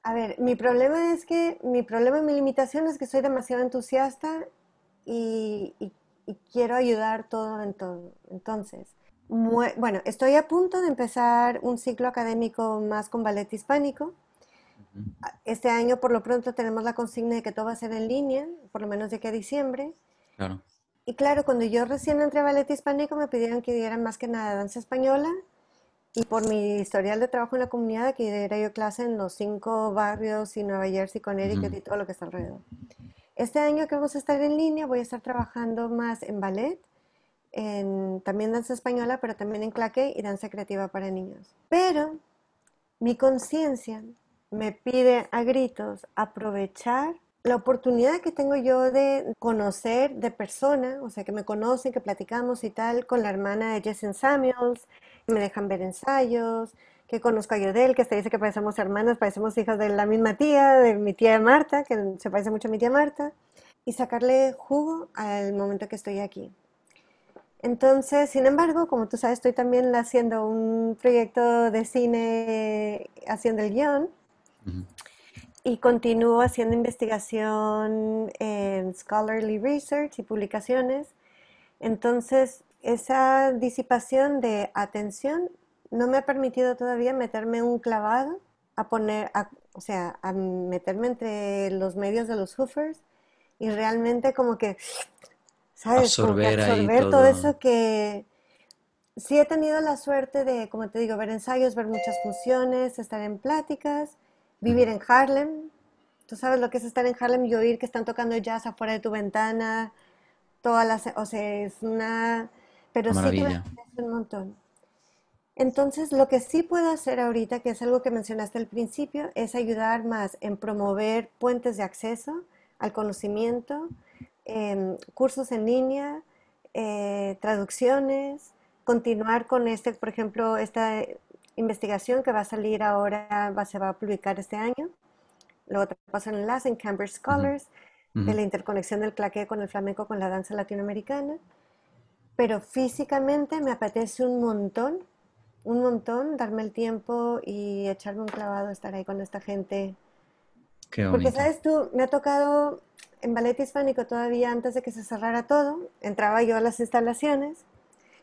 A ver, mi problema es que, mi problema y mi limitación es que soy demasiado entusiasta y, quiero ayudar todo en todo. Entonces, bueno, estoy a punto de empezar un ciclo académico más con ballet hispánico. Este año, por lo pronto, tenemos la consigna de que todo va a ser en línea, por lo menos de aquí a diciembre. Claro. Y claro, cuando yo recién entré a ballet hispánico me pidieron que diera más que nada danza española y por mi historial de trabajo en la comunidad, que diera yo clase en los cinco barrios y Nueva Jersey, Connecticut uh y todo lo que está alrededor. Este año que vamos a estar en línea, voy a estar trabajando más en ballet, en también danza española, pero también en claqué y danza creativa para niños. Pero mi conciencia me pide a gritos aprovechar la oportunidad que tengo yo de conocer de persona, o sea, que me conocen, que platicamos y tal, con la hermana de Jason Samuels, me dejan ver ensayos, que conozco a Yodel, que se dice que parecemos hermanas, parecemos hijas de la misma tía, de mi tía Marta, que se parece mucho a mi tía Marta, y sacarle jugo al momento que estoy aquí. Entonces, sin embargo, como tú sabes, estoy también haciendo un proyecto de cine, haciendo el guion, y continúo haciendo investigación en scholarly research y publicaciones. Entonces, esa disipación de atención no me ha permitido todavía meterme un clavado, a poner, o sea, a meterme entre los medios de los hoofers y realmente como que, ¿sabes? Absorber, absorber todo. eso que, sí he tenido la suerte de, como te digo, ver ensayos, ver muchas funciones, estar en pláticas, vivir en Harlem. Tú sabes lo que es estar en Harlem y oír que están tocando jazz afuera de tu ventana, todas las, o sea, es una, pero sí que me un montón. Entonces, lo que sí puedo hacer ahorita, que es algo que mencionaste al principio, es ayudar más en promover puentes de acceso al conocimiento, em, cursos en línea, eh, traducciones, continuar con este, por ejemplo, esta investigación que va a salir ahora, va, se va a publicar este año. Luego te paso el enlace en Cambridge Scholars, de la interconexión del claqué con el flamenco con la danza latinoamericana. Pero físicamente me apetece un montón, un montón darme el tiempo y echarme un clavado, estar ahí con esta gente. Qué Porque, ¿sabes tú? Me ha tocado en ballet hispánico todavía antes de que se cerrara todo, entraba yo a las instalaciones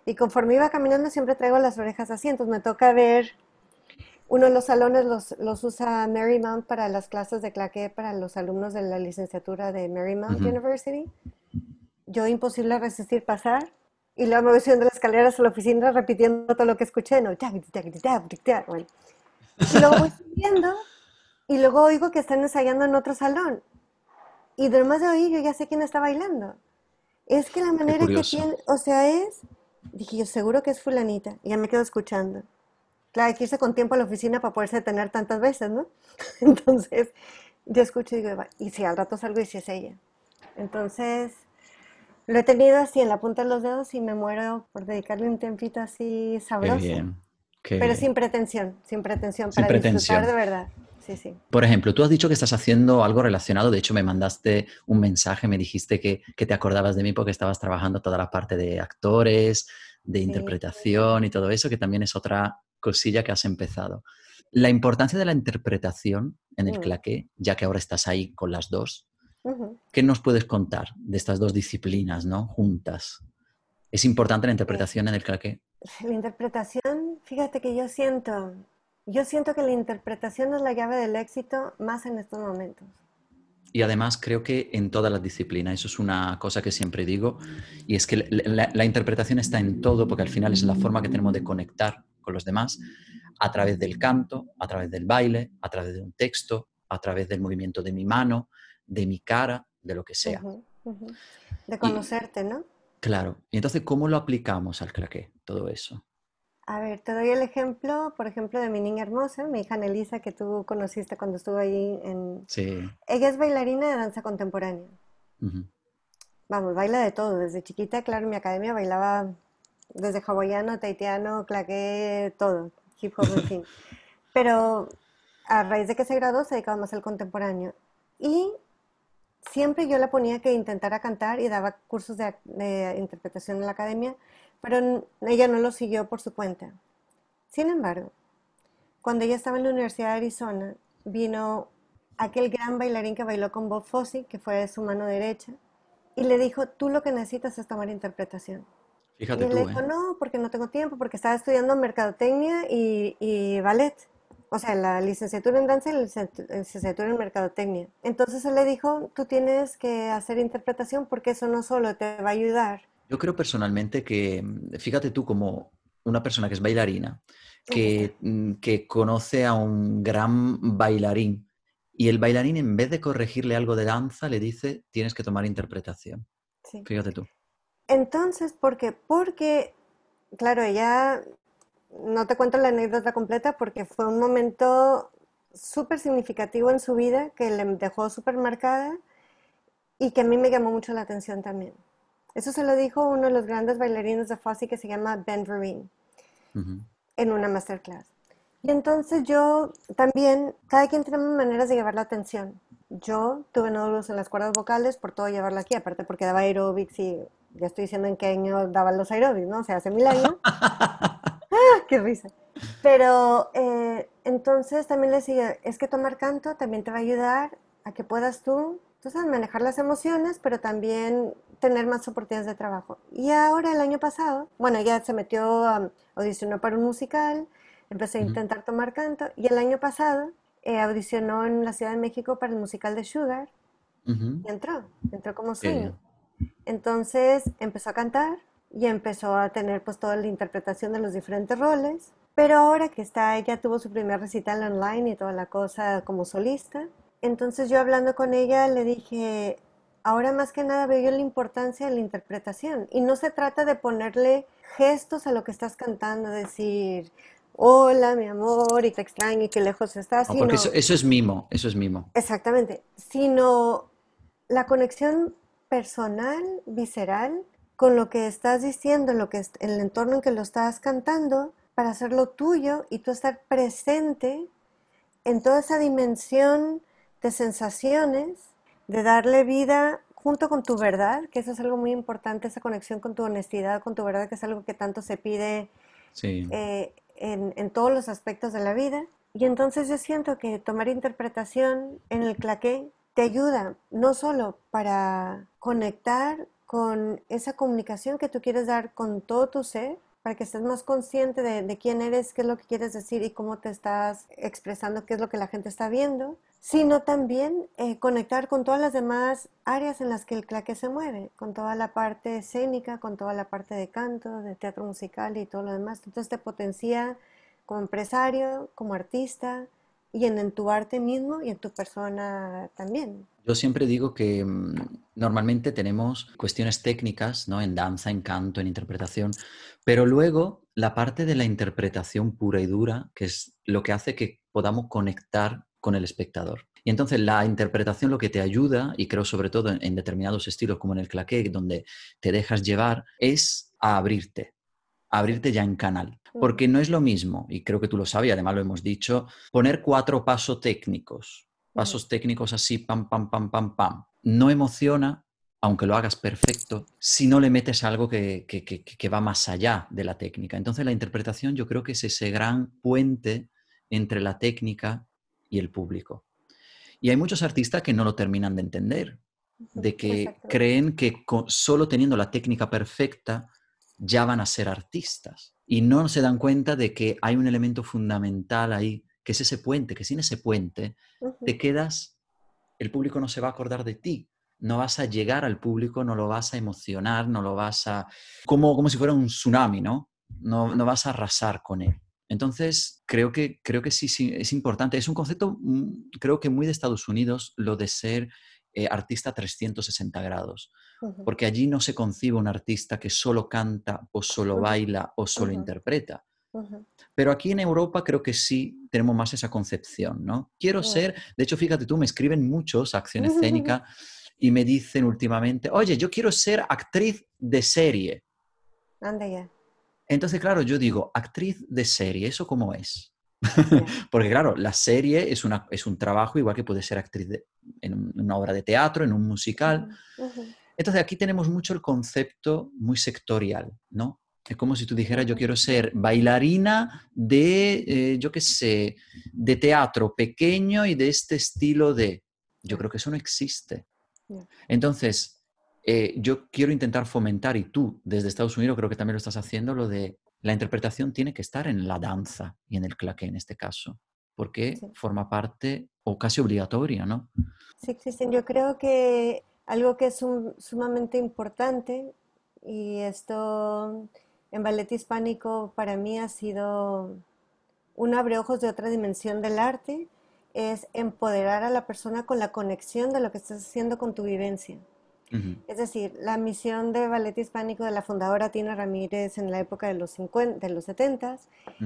y conforme iba caminando siempre traigo las orejas así, entonces me toca ver, uno de los salones los, los usa Marymount para las clases de claqué para los alumnos de la licenciatura de Marymount University. Yo imposible resistir pasar y luego me voy subiendo las escaleras a la oficina repitiendo todo lo que escuché, ¿no? Bueno. Y luego voy [LAUGHS] subiendo y luego oigo que están ensayando en otro salón. Y además de oír, yo ya sé quién está bailando. Es que la manera que tiene, o sea, es Dije yo, seguro que es fulanita. Y ya me quedo escuchando. Claro, hay que irse con tiempo a la oficina para poderse detener tantas veces, ¿no? [LAUGHS] Entonces, yo escucho y digo, y si al rato salgo y si es ella. Entonces, lo he tenido así en la punta de los dedos y me muero por dedicarle un tiempito así sabroso. Qué bien. Pero sin pretensión, sin pretensión, para disfrutar de verdad. Sí, sí. Por ejemplo, tú has dicho que estás haciendo algo relacionado, de hecho me mandaste un mensaje, me dijiste que, que te acordabas de mí porque estabas trabajando toda la parte de actores, de interpretación y todo eso, que también es otra cosilla que has empezado. La importancia de la interpretación en el mm. claqué, ya que ahora estás ahí con las dos, ¿qué nos puedes contar de estas dos disciplinas, ¿no? Juntas. ¿Es importante la interpretación en el claqué? La interpretación, fíjate que yo siento, yo siento que la interpretación es la llave del éxito más en estos momentos. Y además creo que en todas las disciplinas, eso es una cosa que siempre digo, y es que la, interpretación está en todo, porque al final es la forma que tenemos de conectar con los demás, a través del canto, a través del baile, a través de un texto, a través del movimiento de mi mano, de mi cara, de lo que sea. De conocerte, ¿no? Claro. Y entonces, ¿cómo lo aplicamos al claqué, todo eso? A ver, te doy el ejemplo, por ejemplo, de mi niña hermosa, mi hija Nelisa, que tú conociste cuando estuvo ahí en... Sí. Ella es bailarina de danza contemporánea. Vamos, baila de todo. Desde chiquita, claro, en mi academia bailaba desde hawaiano, taitiano, claqué, todo, hip hop, en fin. [LAUGHS] Pero a raíz de que se graduó, se dedicaba más al contemporáneo. Y siempre yo la ponía que intentara cantar y daba cursos de, de interpretación en la academia pero ella no lo siguió por su cuenta. Sin embargo, cuando ella estaba en la Universidad de Arizona, vino aquel gran bailarín que bailó con Bob Fosse, que fue su mano derecha, y le dijo, tú lo que necesitas es tomar interpretación. Fíjate y él le dijo, ¿eh? no, porque no tengo tiempo, porque estaba estudiando mercadotecnia y, y ballet. O sea, la licenciatura en danza y la licenciatura en mercadotecnia. Entonces él le dijo, tú tienes que hacer interpretación porque eso no solo te va a ayudar yo creo personalmente que, fíjate tú como una persona que es bailarina, que, mm, que conoce a un gran bailarín y el bailarín en vez de corregirle algo de danza le dice tienes que tomar interpretación. Fíjate tú. Entonces, ¿por qué? Porque, claro, ella, no te cuento la anécdota completa porque fue un momento súper significativo en su vida que le dejó súper marcada y que a mí me llamó mucho la atención también. Eso se lo dijo uno de los grandes bailarines de Fosse que se llama Ben Vereen en una masterclass. Y entonces yo también, cada quien tiene maneras de llevar la atención. Yo tuve nódulos en las cuerdas vocales por todo llevarla aquí, aparte porque daba aerobics y ya estoy diciendo en qué año daban los aerobics, ¿no? O sea, hace mil años. [LAUGHS] ¡Ah, ¡Qué risa! Pero eh, entonces también le decía, es que tomar canto también te va a ayudar a que puedas tú, tú sabes, manejar las emociones, pero también tener más oportunidades de trabajo. Y ahora el año pasado, bueno, ya se metió, a audicionó para un musical, empecé a intentar tomar canto y el año pasado eh, audicionó en la Ciudad de México para el musical de Sugar y entró, entró como sueño. Entonces empezó a cantar y empezó a tener pues toda la interpretación de los diferentes roles. Pero ahora que está, ella tuvo su primer recital online y toda la cosa como solista. Entonces yo hablando con ella le dije, ahora más que nada veo yo la importancia de la interpretación. Y no se trata de ponerle gestos a lo que estás cantando, decir, hola, mi amor, y te extraño y qué lejos estás. porque eso, eso, es mimo, eso es mimo. Exactamente, sino la conexión personal, visceral, con lo que estás diciendo, lo que en el entorno en que lo estás cantando, para hacerlo tuyo y tú estar presente en toda esa dimensión de sensaciones, de darle vida junto con tu verdad, que eso es algo muy importante, esa conexión con tu honestidad, con tu verdad, que es algo que tanto se pide eh, en, en, todos los aspectos de la vida. Y entonces yo siento que tomar interpretación en el claqué te ayuda no solo para conectar con esa comunicación que tú quieres dar con todo tu ser, para que estés más consciente de, quién eres, qué es lo que quieres decir y cómo te estás expresando, qué es lo que la gente está viendo, sino también eh, conectar con todas las demás áreas en las que el claque se mueve, con toda la parte escénica, con toda la parte de canto, de teatro musical y todo lo demás. Entonces te potencia como empresario, como artista, y en, tu arte mismo y en tu persona también. Yo siempre digo que mm, normalmente tenemos cuestiones técnicas, ¿no? En danza, en canto, en interpretación, pero luego la parte de la interpretación pura y dura, que es lo que hace que podamos conectar con el espectador. Y entonces la interpretación lo que te ayuda, y creo sobre todo en, en determinados estilos como en el claqué, donde te dejas llevar, es a abrirte, abrirte ya en canal. Porque no es lo mismo, y creo que tú lo sabes, además lo hemos dicho, poner cuatro pasos técnicos, pasos técnicos así, pam, pam, pam, pam, pam. No emociona, aunque lo hagas perfecto, si no le metes algo que, que, va más allá de la técnica. Entonces la interpretación yo creo que es ese gran puente entre la técnica y el público. Y hay muchos artistas que no lo terminan de entender, de que creen que solo teniendo la técnica perfecta ya van a ser artistas. Y no se dan cuenta de que hay un elemento fundamental ahí, que es ese puente, que sin ese puente te quedas, el público no se va a acordar de ti, no vas a llegar al público, no lo vas a emocionar, no lo vas a... como, como si fuera un tsunami, ¿no? ¿no? No vas a arrasar con él. Entonces, creo que, creo que sí, sí, es importante. Es un concepto, mm, creo que muy de Estados Unidos, lo de ser eh, artista 360 grados, porque allí no se concibe un artista que solo canta o solo baila o solo interpreta. Pero aquí en Europa creo que sí tenemos más esa concepción, ¿no? Quiero ser, de hecho, fíjate tú, me escriben muchos acción escénica y me dicen últimamente, oye, yo quiero ser actriz de serie. Anda ya. Entonces, claro, yo digo, actriz de serie, ¿eso cómo es? [LAUGHS] Porque claro, la serie es, una, es un trabajo igual que puede ser actriz en una obra de teatro, en un musical. Entonces aquí tenemos mucho el concepto muy sectorial, ¿no? Es como si tú dijeras, yo quiero ser bailarina de, eh, yo qué sé, de teatro pequeño y de este estilo de... Yo creo que eso no existe. Entonces, eh, yo quiero intentar fomentar, y tú desde Estados Unidos creo que también lo estás haciendo, lo de la interpretación tiene que estar en la danza y en el claqué en este caso, porque forma parte o casi obligatoria, ¿no? Sí, existen. Yo creo que algo que es sumamente importante, y esto en ballet hispánico para mí ha sido un abreojos de otra dimensión del arte, es empoderar a la persona con la conexión de lo que estás haciendo con tu vivencia. Es decir, la misión de Ballet Hispánico de la fundadora Tina Ramírez en la época de los, 50, de los 70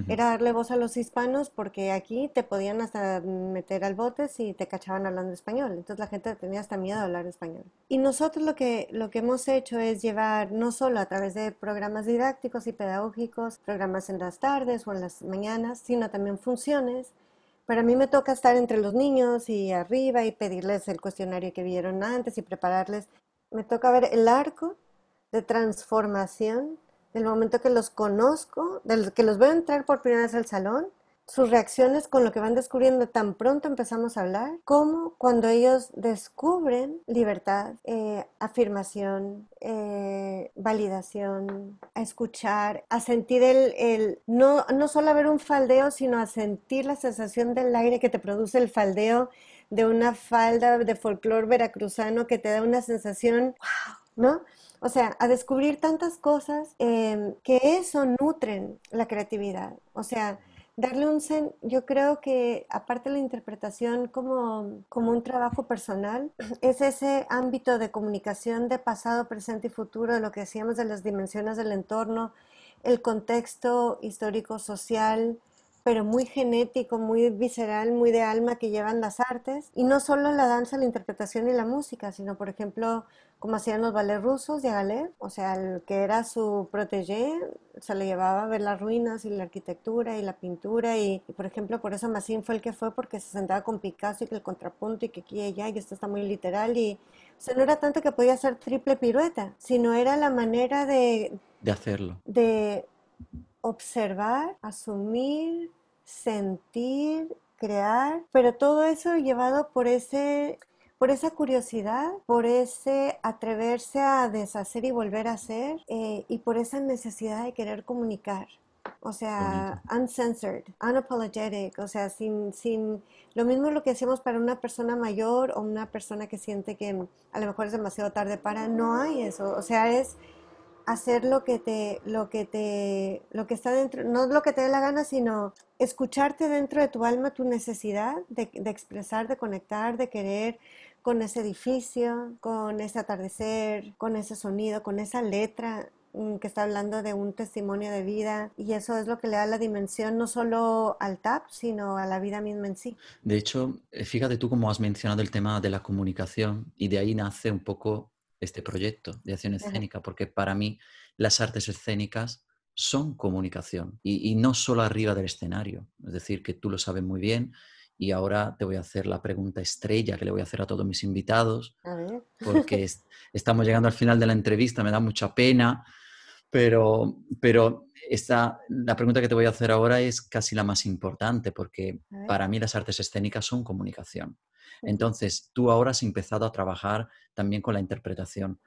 era darle voz a los hispanos porque aquí te podían hasta meter al bote si te cachaban hablando español. Entonces la gente tenía hasta miedo de hablar español. Y nosotros lo que, lo que hemos hecho es llevar no solo a través de programas didácticos y pedagógicos, programas en las tardes o en las mañanas, sino también funciones para mí me toca estar entre los niños y arriba y pedirles el cuestionario que vieron antes y prepararles me toca ver el arco de transformación del momento que los conozco, del que los veo entrar por primera vez al salón, sus reacciones con lo que van descubriendo tan pronto empezamos a hablar, como cuando ellos descubren libertad, eh, afirmación, eh, validación, a escuchar, a sentir el, el, no, no solo a ver un faldeo, sino a sentir la sensación del aire que te produce el faldeo de una falda de folclore veracruzano que te da una sensación, wow, ¿no? O sea, a descubrir tantas cosas em, que eso nutren la creatividad. O sea, darle un sen, yo creo que aparte de la interpretación como, como un trabajo personal, [CLEARS THROAT] es ese ámbito de comunicación de pasado, presente y futuro, de lo que decíamos de las dimensiones del entorno, el contexto histórico, social, pero muy genético, muy visceral, muy de alma que llevan las artes. Y no solo la danza, la interpretación y la música, sino, por ejemplo, como hacían los ballets rusos de Galet, o sea, el que era su protégé, se le llevaba a ver las ruinas y la arquitectura y la pintura. Y, por ejemplo, por eso Massin fue el que fue, porque se sentaba con Picasso y que el contrapunto y que aquí y allá, y esto está muy literal. Y, o sea, no era tanto que podía hacer triple pirueta, sino era la manera de... De hacerlo. De observar, asumir, sentir, crear, pero todo eso llevado por ese por esa curiosidad, por ese atreverse a deshacer y volver a hacer eh, y por esa necesidad de querer comunicar. O sea, uncensored, unapologetic, o sea, sin, sin, lo mismo lo que hacemos para una persona mayor o una persona que siente que a lo mejor es demasiado tarde para, no hay eso, o sea, es hacer lo que te, lo que te, lo que está dentro, no lo que te dé la gana, sino escucharte dentro de tu alma tu necesidad de, de expresar, de conectar, de querer con ese edificio, con ese atardecer, con ese sonido, con esa letra mm, que está hablando de un testimonio de vida y eso es lo que le da la dimensión no solo al TAP, sino a la vida misma en sí. De hecho, eh, fíjate tú cómo has mencionado el tema de la comunicación y de ahí nace un poco este proyecto de acción escénica, porque para mí las artes escénicas son comunicación y, no solo arriba del escenario. Es decir, que tú lo sabes muy bien y ahora te voy a hacer la pregunta estrella que le voy a hacer a todos mis invitados, porque [LAUGHS] estamos llegando al final de la entrevista, me da mucha pena, pero, pero esta, la pregunta que te voy a hacer ahora es casi la más importante, porque para mí las artes escénicas son comunicación. Entonces, tú ahora has empezado a trabajar también con la interpretación.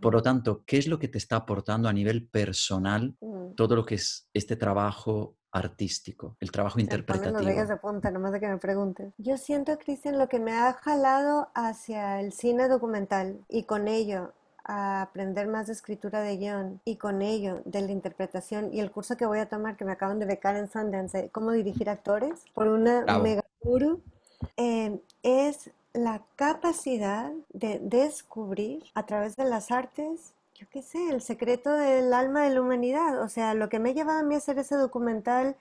Por lo tanto, ¿qué es lo que te está aportando a nivel personal mm. todo lo que es este trabajo artístico, el trabajo interpretativo. No de punta, nomás de que me preguntes. Yo siento, Cristian, lo que me ha jalado hacia el cine documental y con ello a aprender más de escritura de guion y con ello de la interpretación y el curso que voy a tomar que me acaban de becar en Sundance cómo dirigir actores por una mega guru eh, es la capacidad de descubrir a través de las artes, yo qué sé, el secreto del alma de la humanidad. O sea, lo que me ha llevado a mí a hacer ese documental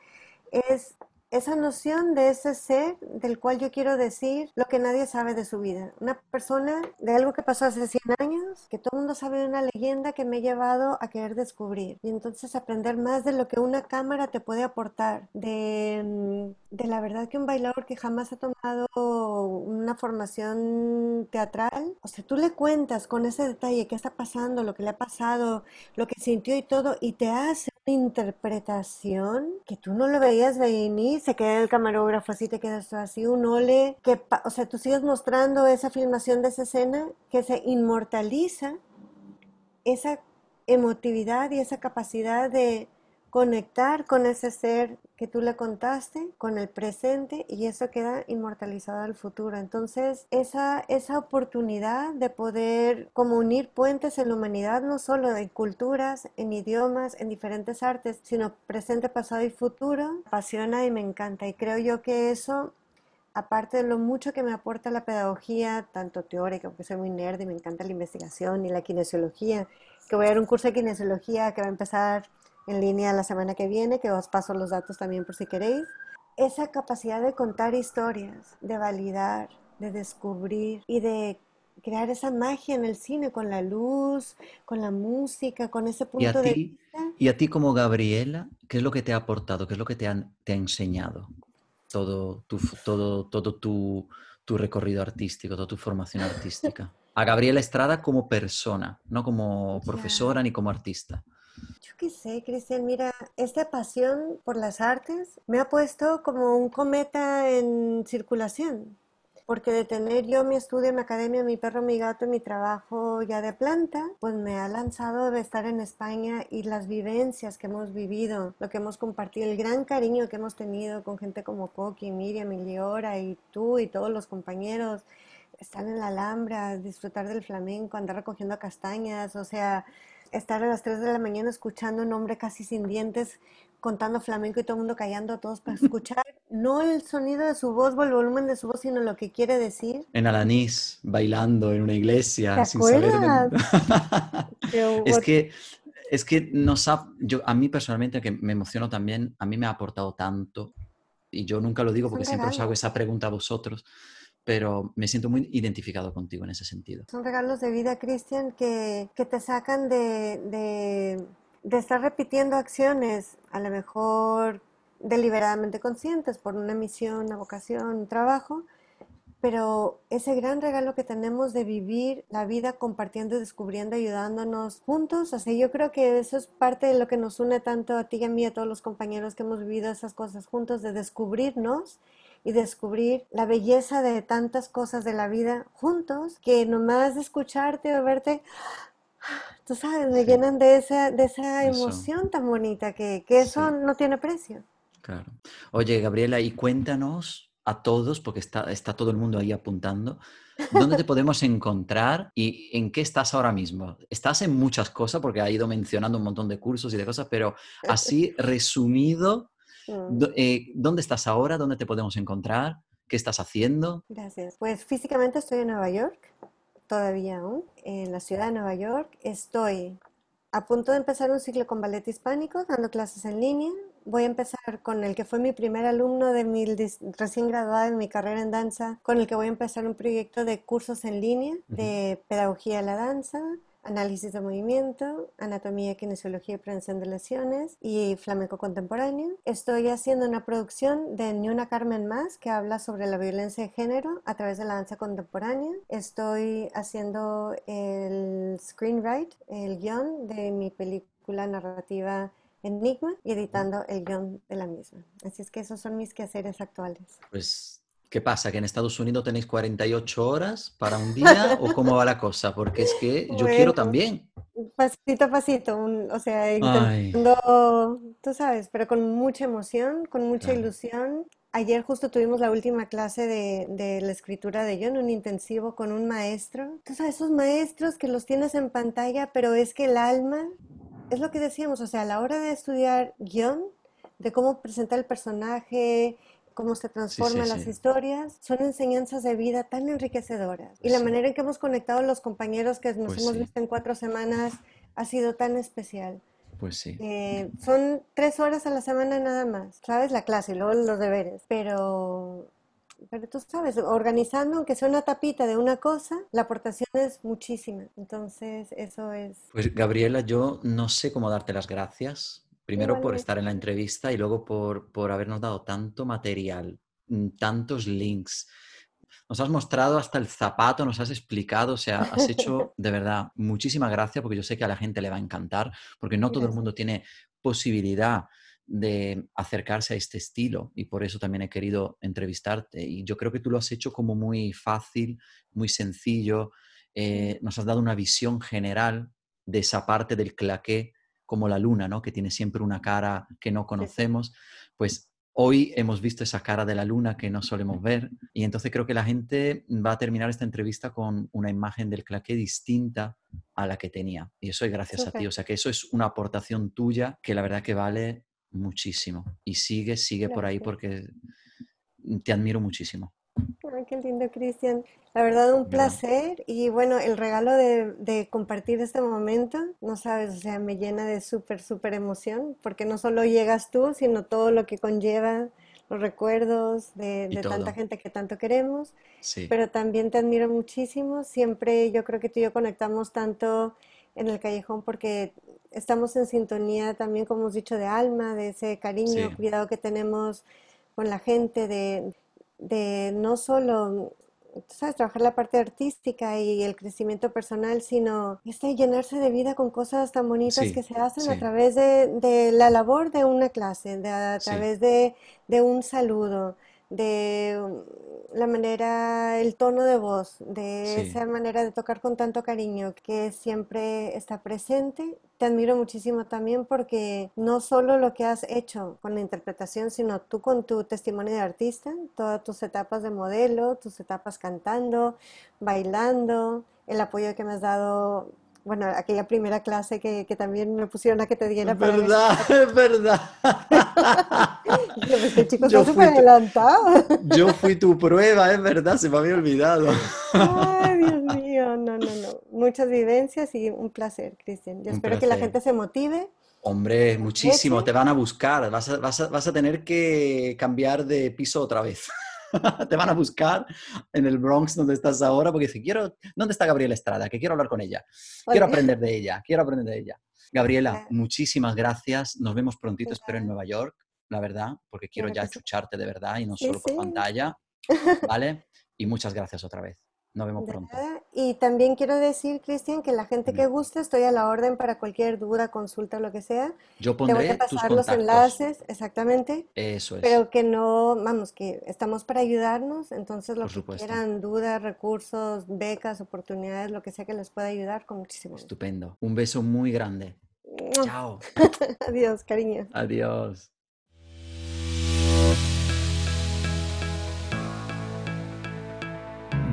es esa noción de ese ser del cual yo quiero decir lo que nadie sabe de su vida. Una persona de algo que pasó hace 100 años, que todo el mundo sabe de una leyenda que me ha llevado a querer descubrir. Y entonces aprender más de lo que una cámara te puede aportar, de, mm, de la verdad que un bailador que jamás ha tomado una formación teatral, o sea, tú le cuentas con ese detalle qué está pasando, lo que le ha pasado, lo que sintió y todo, y te hace una interpretación que tú no lo veías venir se queda el camarógrafo así, te quedas así, un ole, que, o sea, tú sigues mostrando esa filmación de esa escena que se inmortaliza esa emotividad y esa capacidad de conectar con ese ser que tú le contaste, con el presente y eso queda inmortalizado al futuro. Entonces, esa, esa oportunidad de poder como unir puentes en la humanidad, no solo en culturas, en idiomas, en diferentes artes, sino presente, pasado y futuro, apasiona y me encanta. Y creo yo que eso aparte de lo mucho que me aporta la pedagogía, tanto teórica, porque soy muy nerd y me encanta la investigación y la kinesiología, que voy a dar un curso de kinesiología que va a empezar en línea la semana que viene, que os paso los datos también por si queréis. Esa capacidad de contar historias, de validar, de descubrir y de crear esa magia en el cine con la luz, con la música, con ese punto de vista. Y a ti como Gabriela, ¿qué es lo que te ha aportado? ¿Qué es lo que te, te ha enseñado? Todo, tu, todo, todo tu, tu recorrido artístico, toda tu formación artística. A Gabriela Estrada como persona, no como [LAUGHS] profesora ni como artista. Yo qué sé, Cristian, mira, esta pasión por las artes me ha puesto como un cometa en circulación, porque de tener yo mi estudio, mi academia, mi perro, mi gato, mi trabajo ya de planta, pues me ha lanzado de estar en España y las vivencias que hemos vivido, lo que hemos compartido, el gran cariño que hemos tenido con gente como Coqui, Miriam, Liora y tú y todos los compañeros estar en la Alhambra, disfrutar del flamenco, andar recogiendo castañas, o sea, estar a las 3 de la mañana escuchando un hombre casi sin dientes contando flamenco y todo el mundo callando a todos para escuchar no el sonido de su voz o el volumen de su voz, sino lo que quiere decir. En Alanís, bailando en una iglesia. ¿Te sin acuerdas? [LAUGHS] es que es que nos ha, yo, a mí personalmente, que me emociono también, a mí me ha aportado tanto, y yo nunca lo digo porque siempre os hago esa pregunta a vosotros, pero me siento muy identificado contigo en ese sentido. Son regalos de vida, Cristian, que, te sacan de, de, de estar repitiendo acciones, a lo mejor deliberadamente conscientes por una misión, una vocación, un trabajo, pero ese gran regalo que tenemos de vivir la vida compartiendo, descubriendo, ayudándonos juntos, sea, yo creo que eso es parte de lo que nos une tanto a ti y a mí, a todos los compañeros que hemos vivido esas cosas juntos, de descubrirnos y descubrir la belleza de tantas cosas de la vida juntos, que nomás de escucharte o verte, tú sabes, me llenan de esa, de esa emoción tan bonita que, que eso no tiene precio. Claro. Oye, Gabriela, y cuéntanos a todos, porque está, está todo el mundo ahí apuntando, ¿dónde te [LAUGHS] podemos encontrar y en qué estás ahora mismo? Estás en muchas cosas, porque ha ido mencionando un montón de cursos y de cosas, pero así resumido, mm. eh, ¿dónde estás ahora? ¿Dónde te podemos encontrar? ¿Qué estás haciendo? Gracias. Pues físicamente estoy en Nueva York, todavía aún, en la ciudad de Nueva York. Estoy a punto de empezar un ciclo con ballet hispánico, dando clases en línea voy a empezar con el que fue mi primer alumno de mi recién graduada en mi carrera en danza, con el que voy a empezar un proyecto de cursos en línea de pedagogía de la danza, análisis de movimiento, anatomía, kinesiología y prevención de lesiones y flamenco contemporáneo. Estoy haciendo una producción de Ni una Carmen más que habla sobre la violencia de género a través de la danza contemporánea. Estoy haciendo el screenwrite, el guion de mi película narrativa Enigma y editando el guion de la misma. Así es que esos son mis quehaceres actuales. Pues, ¿qué pasa? ¿Que en Estados Unidos tenéis 48 horas para un día o cómo va la cosa? Porque es que [LAUGHS] yo quiero también. Pasito a pasito, o sea, intentando, tú sabes, pero con mucha emoción, con mucha ilusión. Ayer justo tuvimos la última clase de, de, la escritura de John, un intensivo con un maestro. Tú sabes, esos maestros que los tienes en pantalla, pero es que el alma es lo que decíamos, o sea, a la hora de estudiar guion, de cómo presentar el personaje, cómo se transforman las historias, son enseñanzas de vida tan enriquecedoras. Y la manera en que hemos conectado los compañeros que nos pues hemos visto en cuatro semanas ha sido tan especial. Pues sí. Eh, son tres horas a la semana nada más, ¿sabes? La clase y luego los deberes. Pero pero tú sabes, organizando, aunque sea una tapita de una cosa, la aportación es muchísima. Entonces, eso es. Pues, Gabriela, yo no sé cómo darte las gracias. Primero por estar en la entrevista y luego por, por habernos dado tanto material, mm, tantos links. Nos has mostrado hasta el zapato, nos has explicado, o sea, has hecho [LAUGHS] de verdad muchísima gracia porque yo sé que a la gente le va a encantar, porque no todo el mundo tiene posibilidad de acercarse a este estilo y por eso también he querido entrevistarte. Y yo creo que tú lo has hecho como muy fácil, muy sencillo. Eh, nos has dado una visión general de esa parte del claqué como la luna, ¿no? Que tiene siempre una cara que no conocemos. Pues hoy hemos visto esa cara de la luna que no solemos ver y entonces creo que la gente va a terminar esta entrevista con una imagen del claqué distinta a la que tenía. Y eso es gracias a ti. O sea que eso es una aportación tuya que la verdad que vale muchísimo. Y sigue, sigue por ahí porque te admiro muchísimo. Ay, qué lindo, Cristian. La verdad, un placer. Y bueno, el regalo de, compartir este momento, no sabes, o sea, me llena de súper, súper emoción, porque no solo llegas tú, sino todo lo que conlleva los recuerdos de, de tanta gente que tanto queremos. Sí. Pero también te admiro muchísimo. Siempre yo creo que tú y yo conectamos tanto en el callejón porque estamos en sintonía también, como hemos dicho, de alma, de ese cariño, cuidado que tenemos con la gente, de, de no solo sabes, trabajar la parte artística y el crecimiento personal, sino este llenarse de vida con cosas tan bonitas que se hacen a través de, de, la labor de una clase, de, a través de, de, un saludo, de la manera, el tono de voz, de esa manera de tocar con tanto cariño que siempre está presente. Te admiro muchísimo también porque no solo lo que has hecho con la interpretación, sino tú con tu testimonio de artista, todas tus etapas de modelo, tus etapas cantando, bailando, el apoyo que me has dado bueno, aquella primera clase que, que, también me pusieron a que te diera. Es verdad, es [LAUGHS] verdad. [LAUGHS] [LAUGHS] [LAUGHS] este chico está súper adelantado. Yo fui tu prueba, es verdad, se me había olvidado. Ay, Dios [LAUGHS] mío, no, no, no. Muchas vivencias y un placer, Cristian. Yo espero que la gente se motive. Hombre, muchísimo, te van a buscar, vas a, vas, a, vas a tener que cambiar de piso otra vez. [LAUGHS] te van a buscar en el Bronx donde estás ahora porque si quiero, ¿dónde está Gabriela Estrada? Que quiero hablar con ella. Quiero aprender de ella, quiero aprender de ella. Gabriela, muchísimas gracias. Nos vemos prontito, espero en Nueva York, la verdad, porque quiero ya escucharte de verdad y no solo por pantalla. [LAUGHS] ¿Vale? Y muchas gracias otra vez. Nos vemos pronto. Y también quiero decir, Cristian, que la gente que guste, estoy a la orden para cualquier duda, consulta o lo que sea. Yo pondré Te voy a pasar los enlaces, exactamente. Eso es. Pero que no, vamos, que estamos para ayudarnos, entonces lo que quieran, dudas, recursos, becas, oportunidades, lo que sea que les pueda ayudar, con muchísimo gusto. Estupendo. Un beso muy grande. Chao. [LAUGHS] Adiós, cariño. Adiós.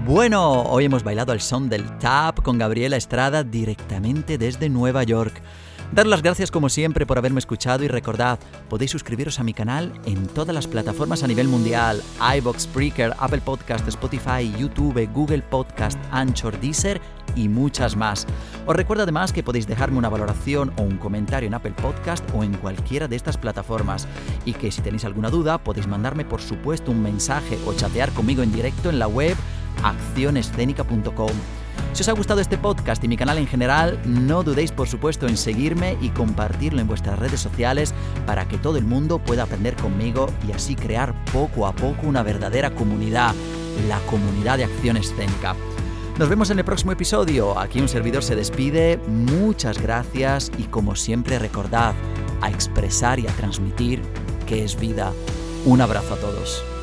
Bueno, hoy hemos bailado al son del tap con Gabriela Estrada directamente desde Nueva York. Dar las gracias como siempre por haberme escuchado y recordad, podéis suscribiros a mi canal en todas las plataformas a nivel mundial, iBox, Spreaker, Apple Podcast, Spotify, YouTube, Google Podcast, Anchor, Deezer y muchas más. Os recuerdo además que podéis dejarme una valoración o un comentario en Apple Podcast o en cualquiera de estas plataformas y que si tenéis alguna duda podéis mandarme por supuesto un mensaje o chatear conmigo en directo en la web accionescénica.com. Si os ha gustado este podcast y mi canal en general, no dudéis por supuesto en seguirme y compartirlo en vuestras redes sociales para que todo el mundo pueda aprender conmigo y así crear poco a poco una verdadera comunidad, la comunidad de acción escénica. Nos vemos en el próximo episodio. Aquí un servidor se despide. Muchas gracias y como siempre recordad a expresar y a transmitir que es vida. Un abrazo a todos.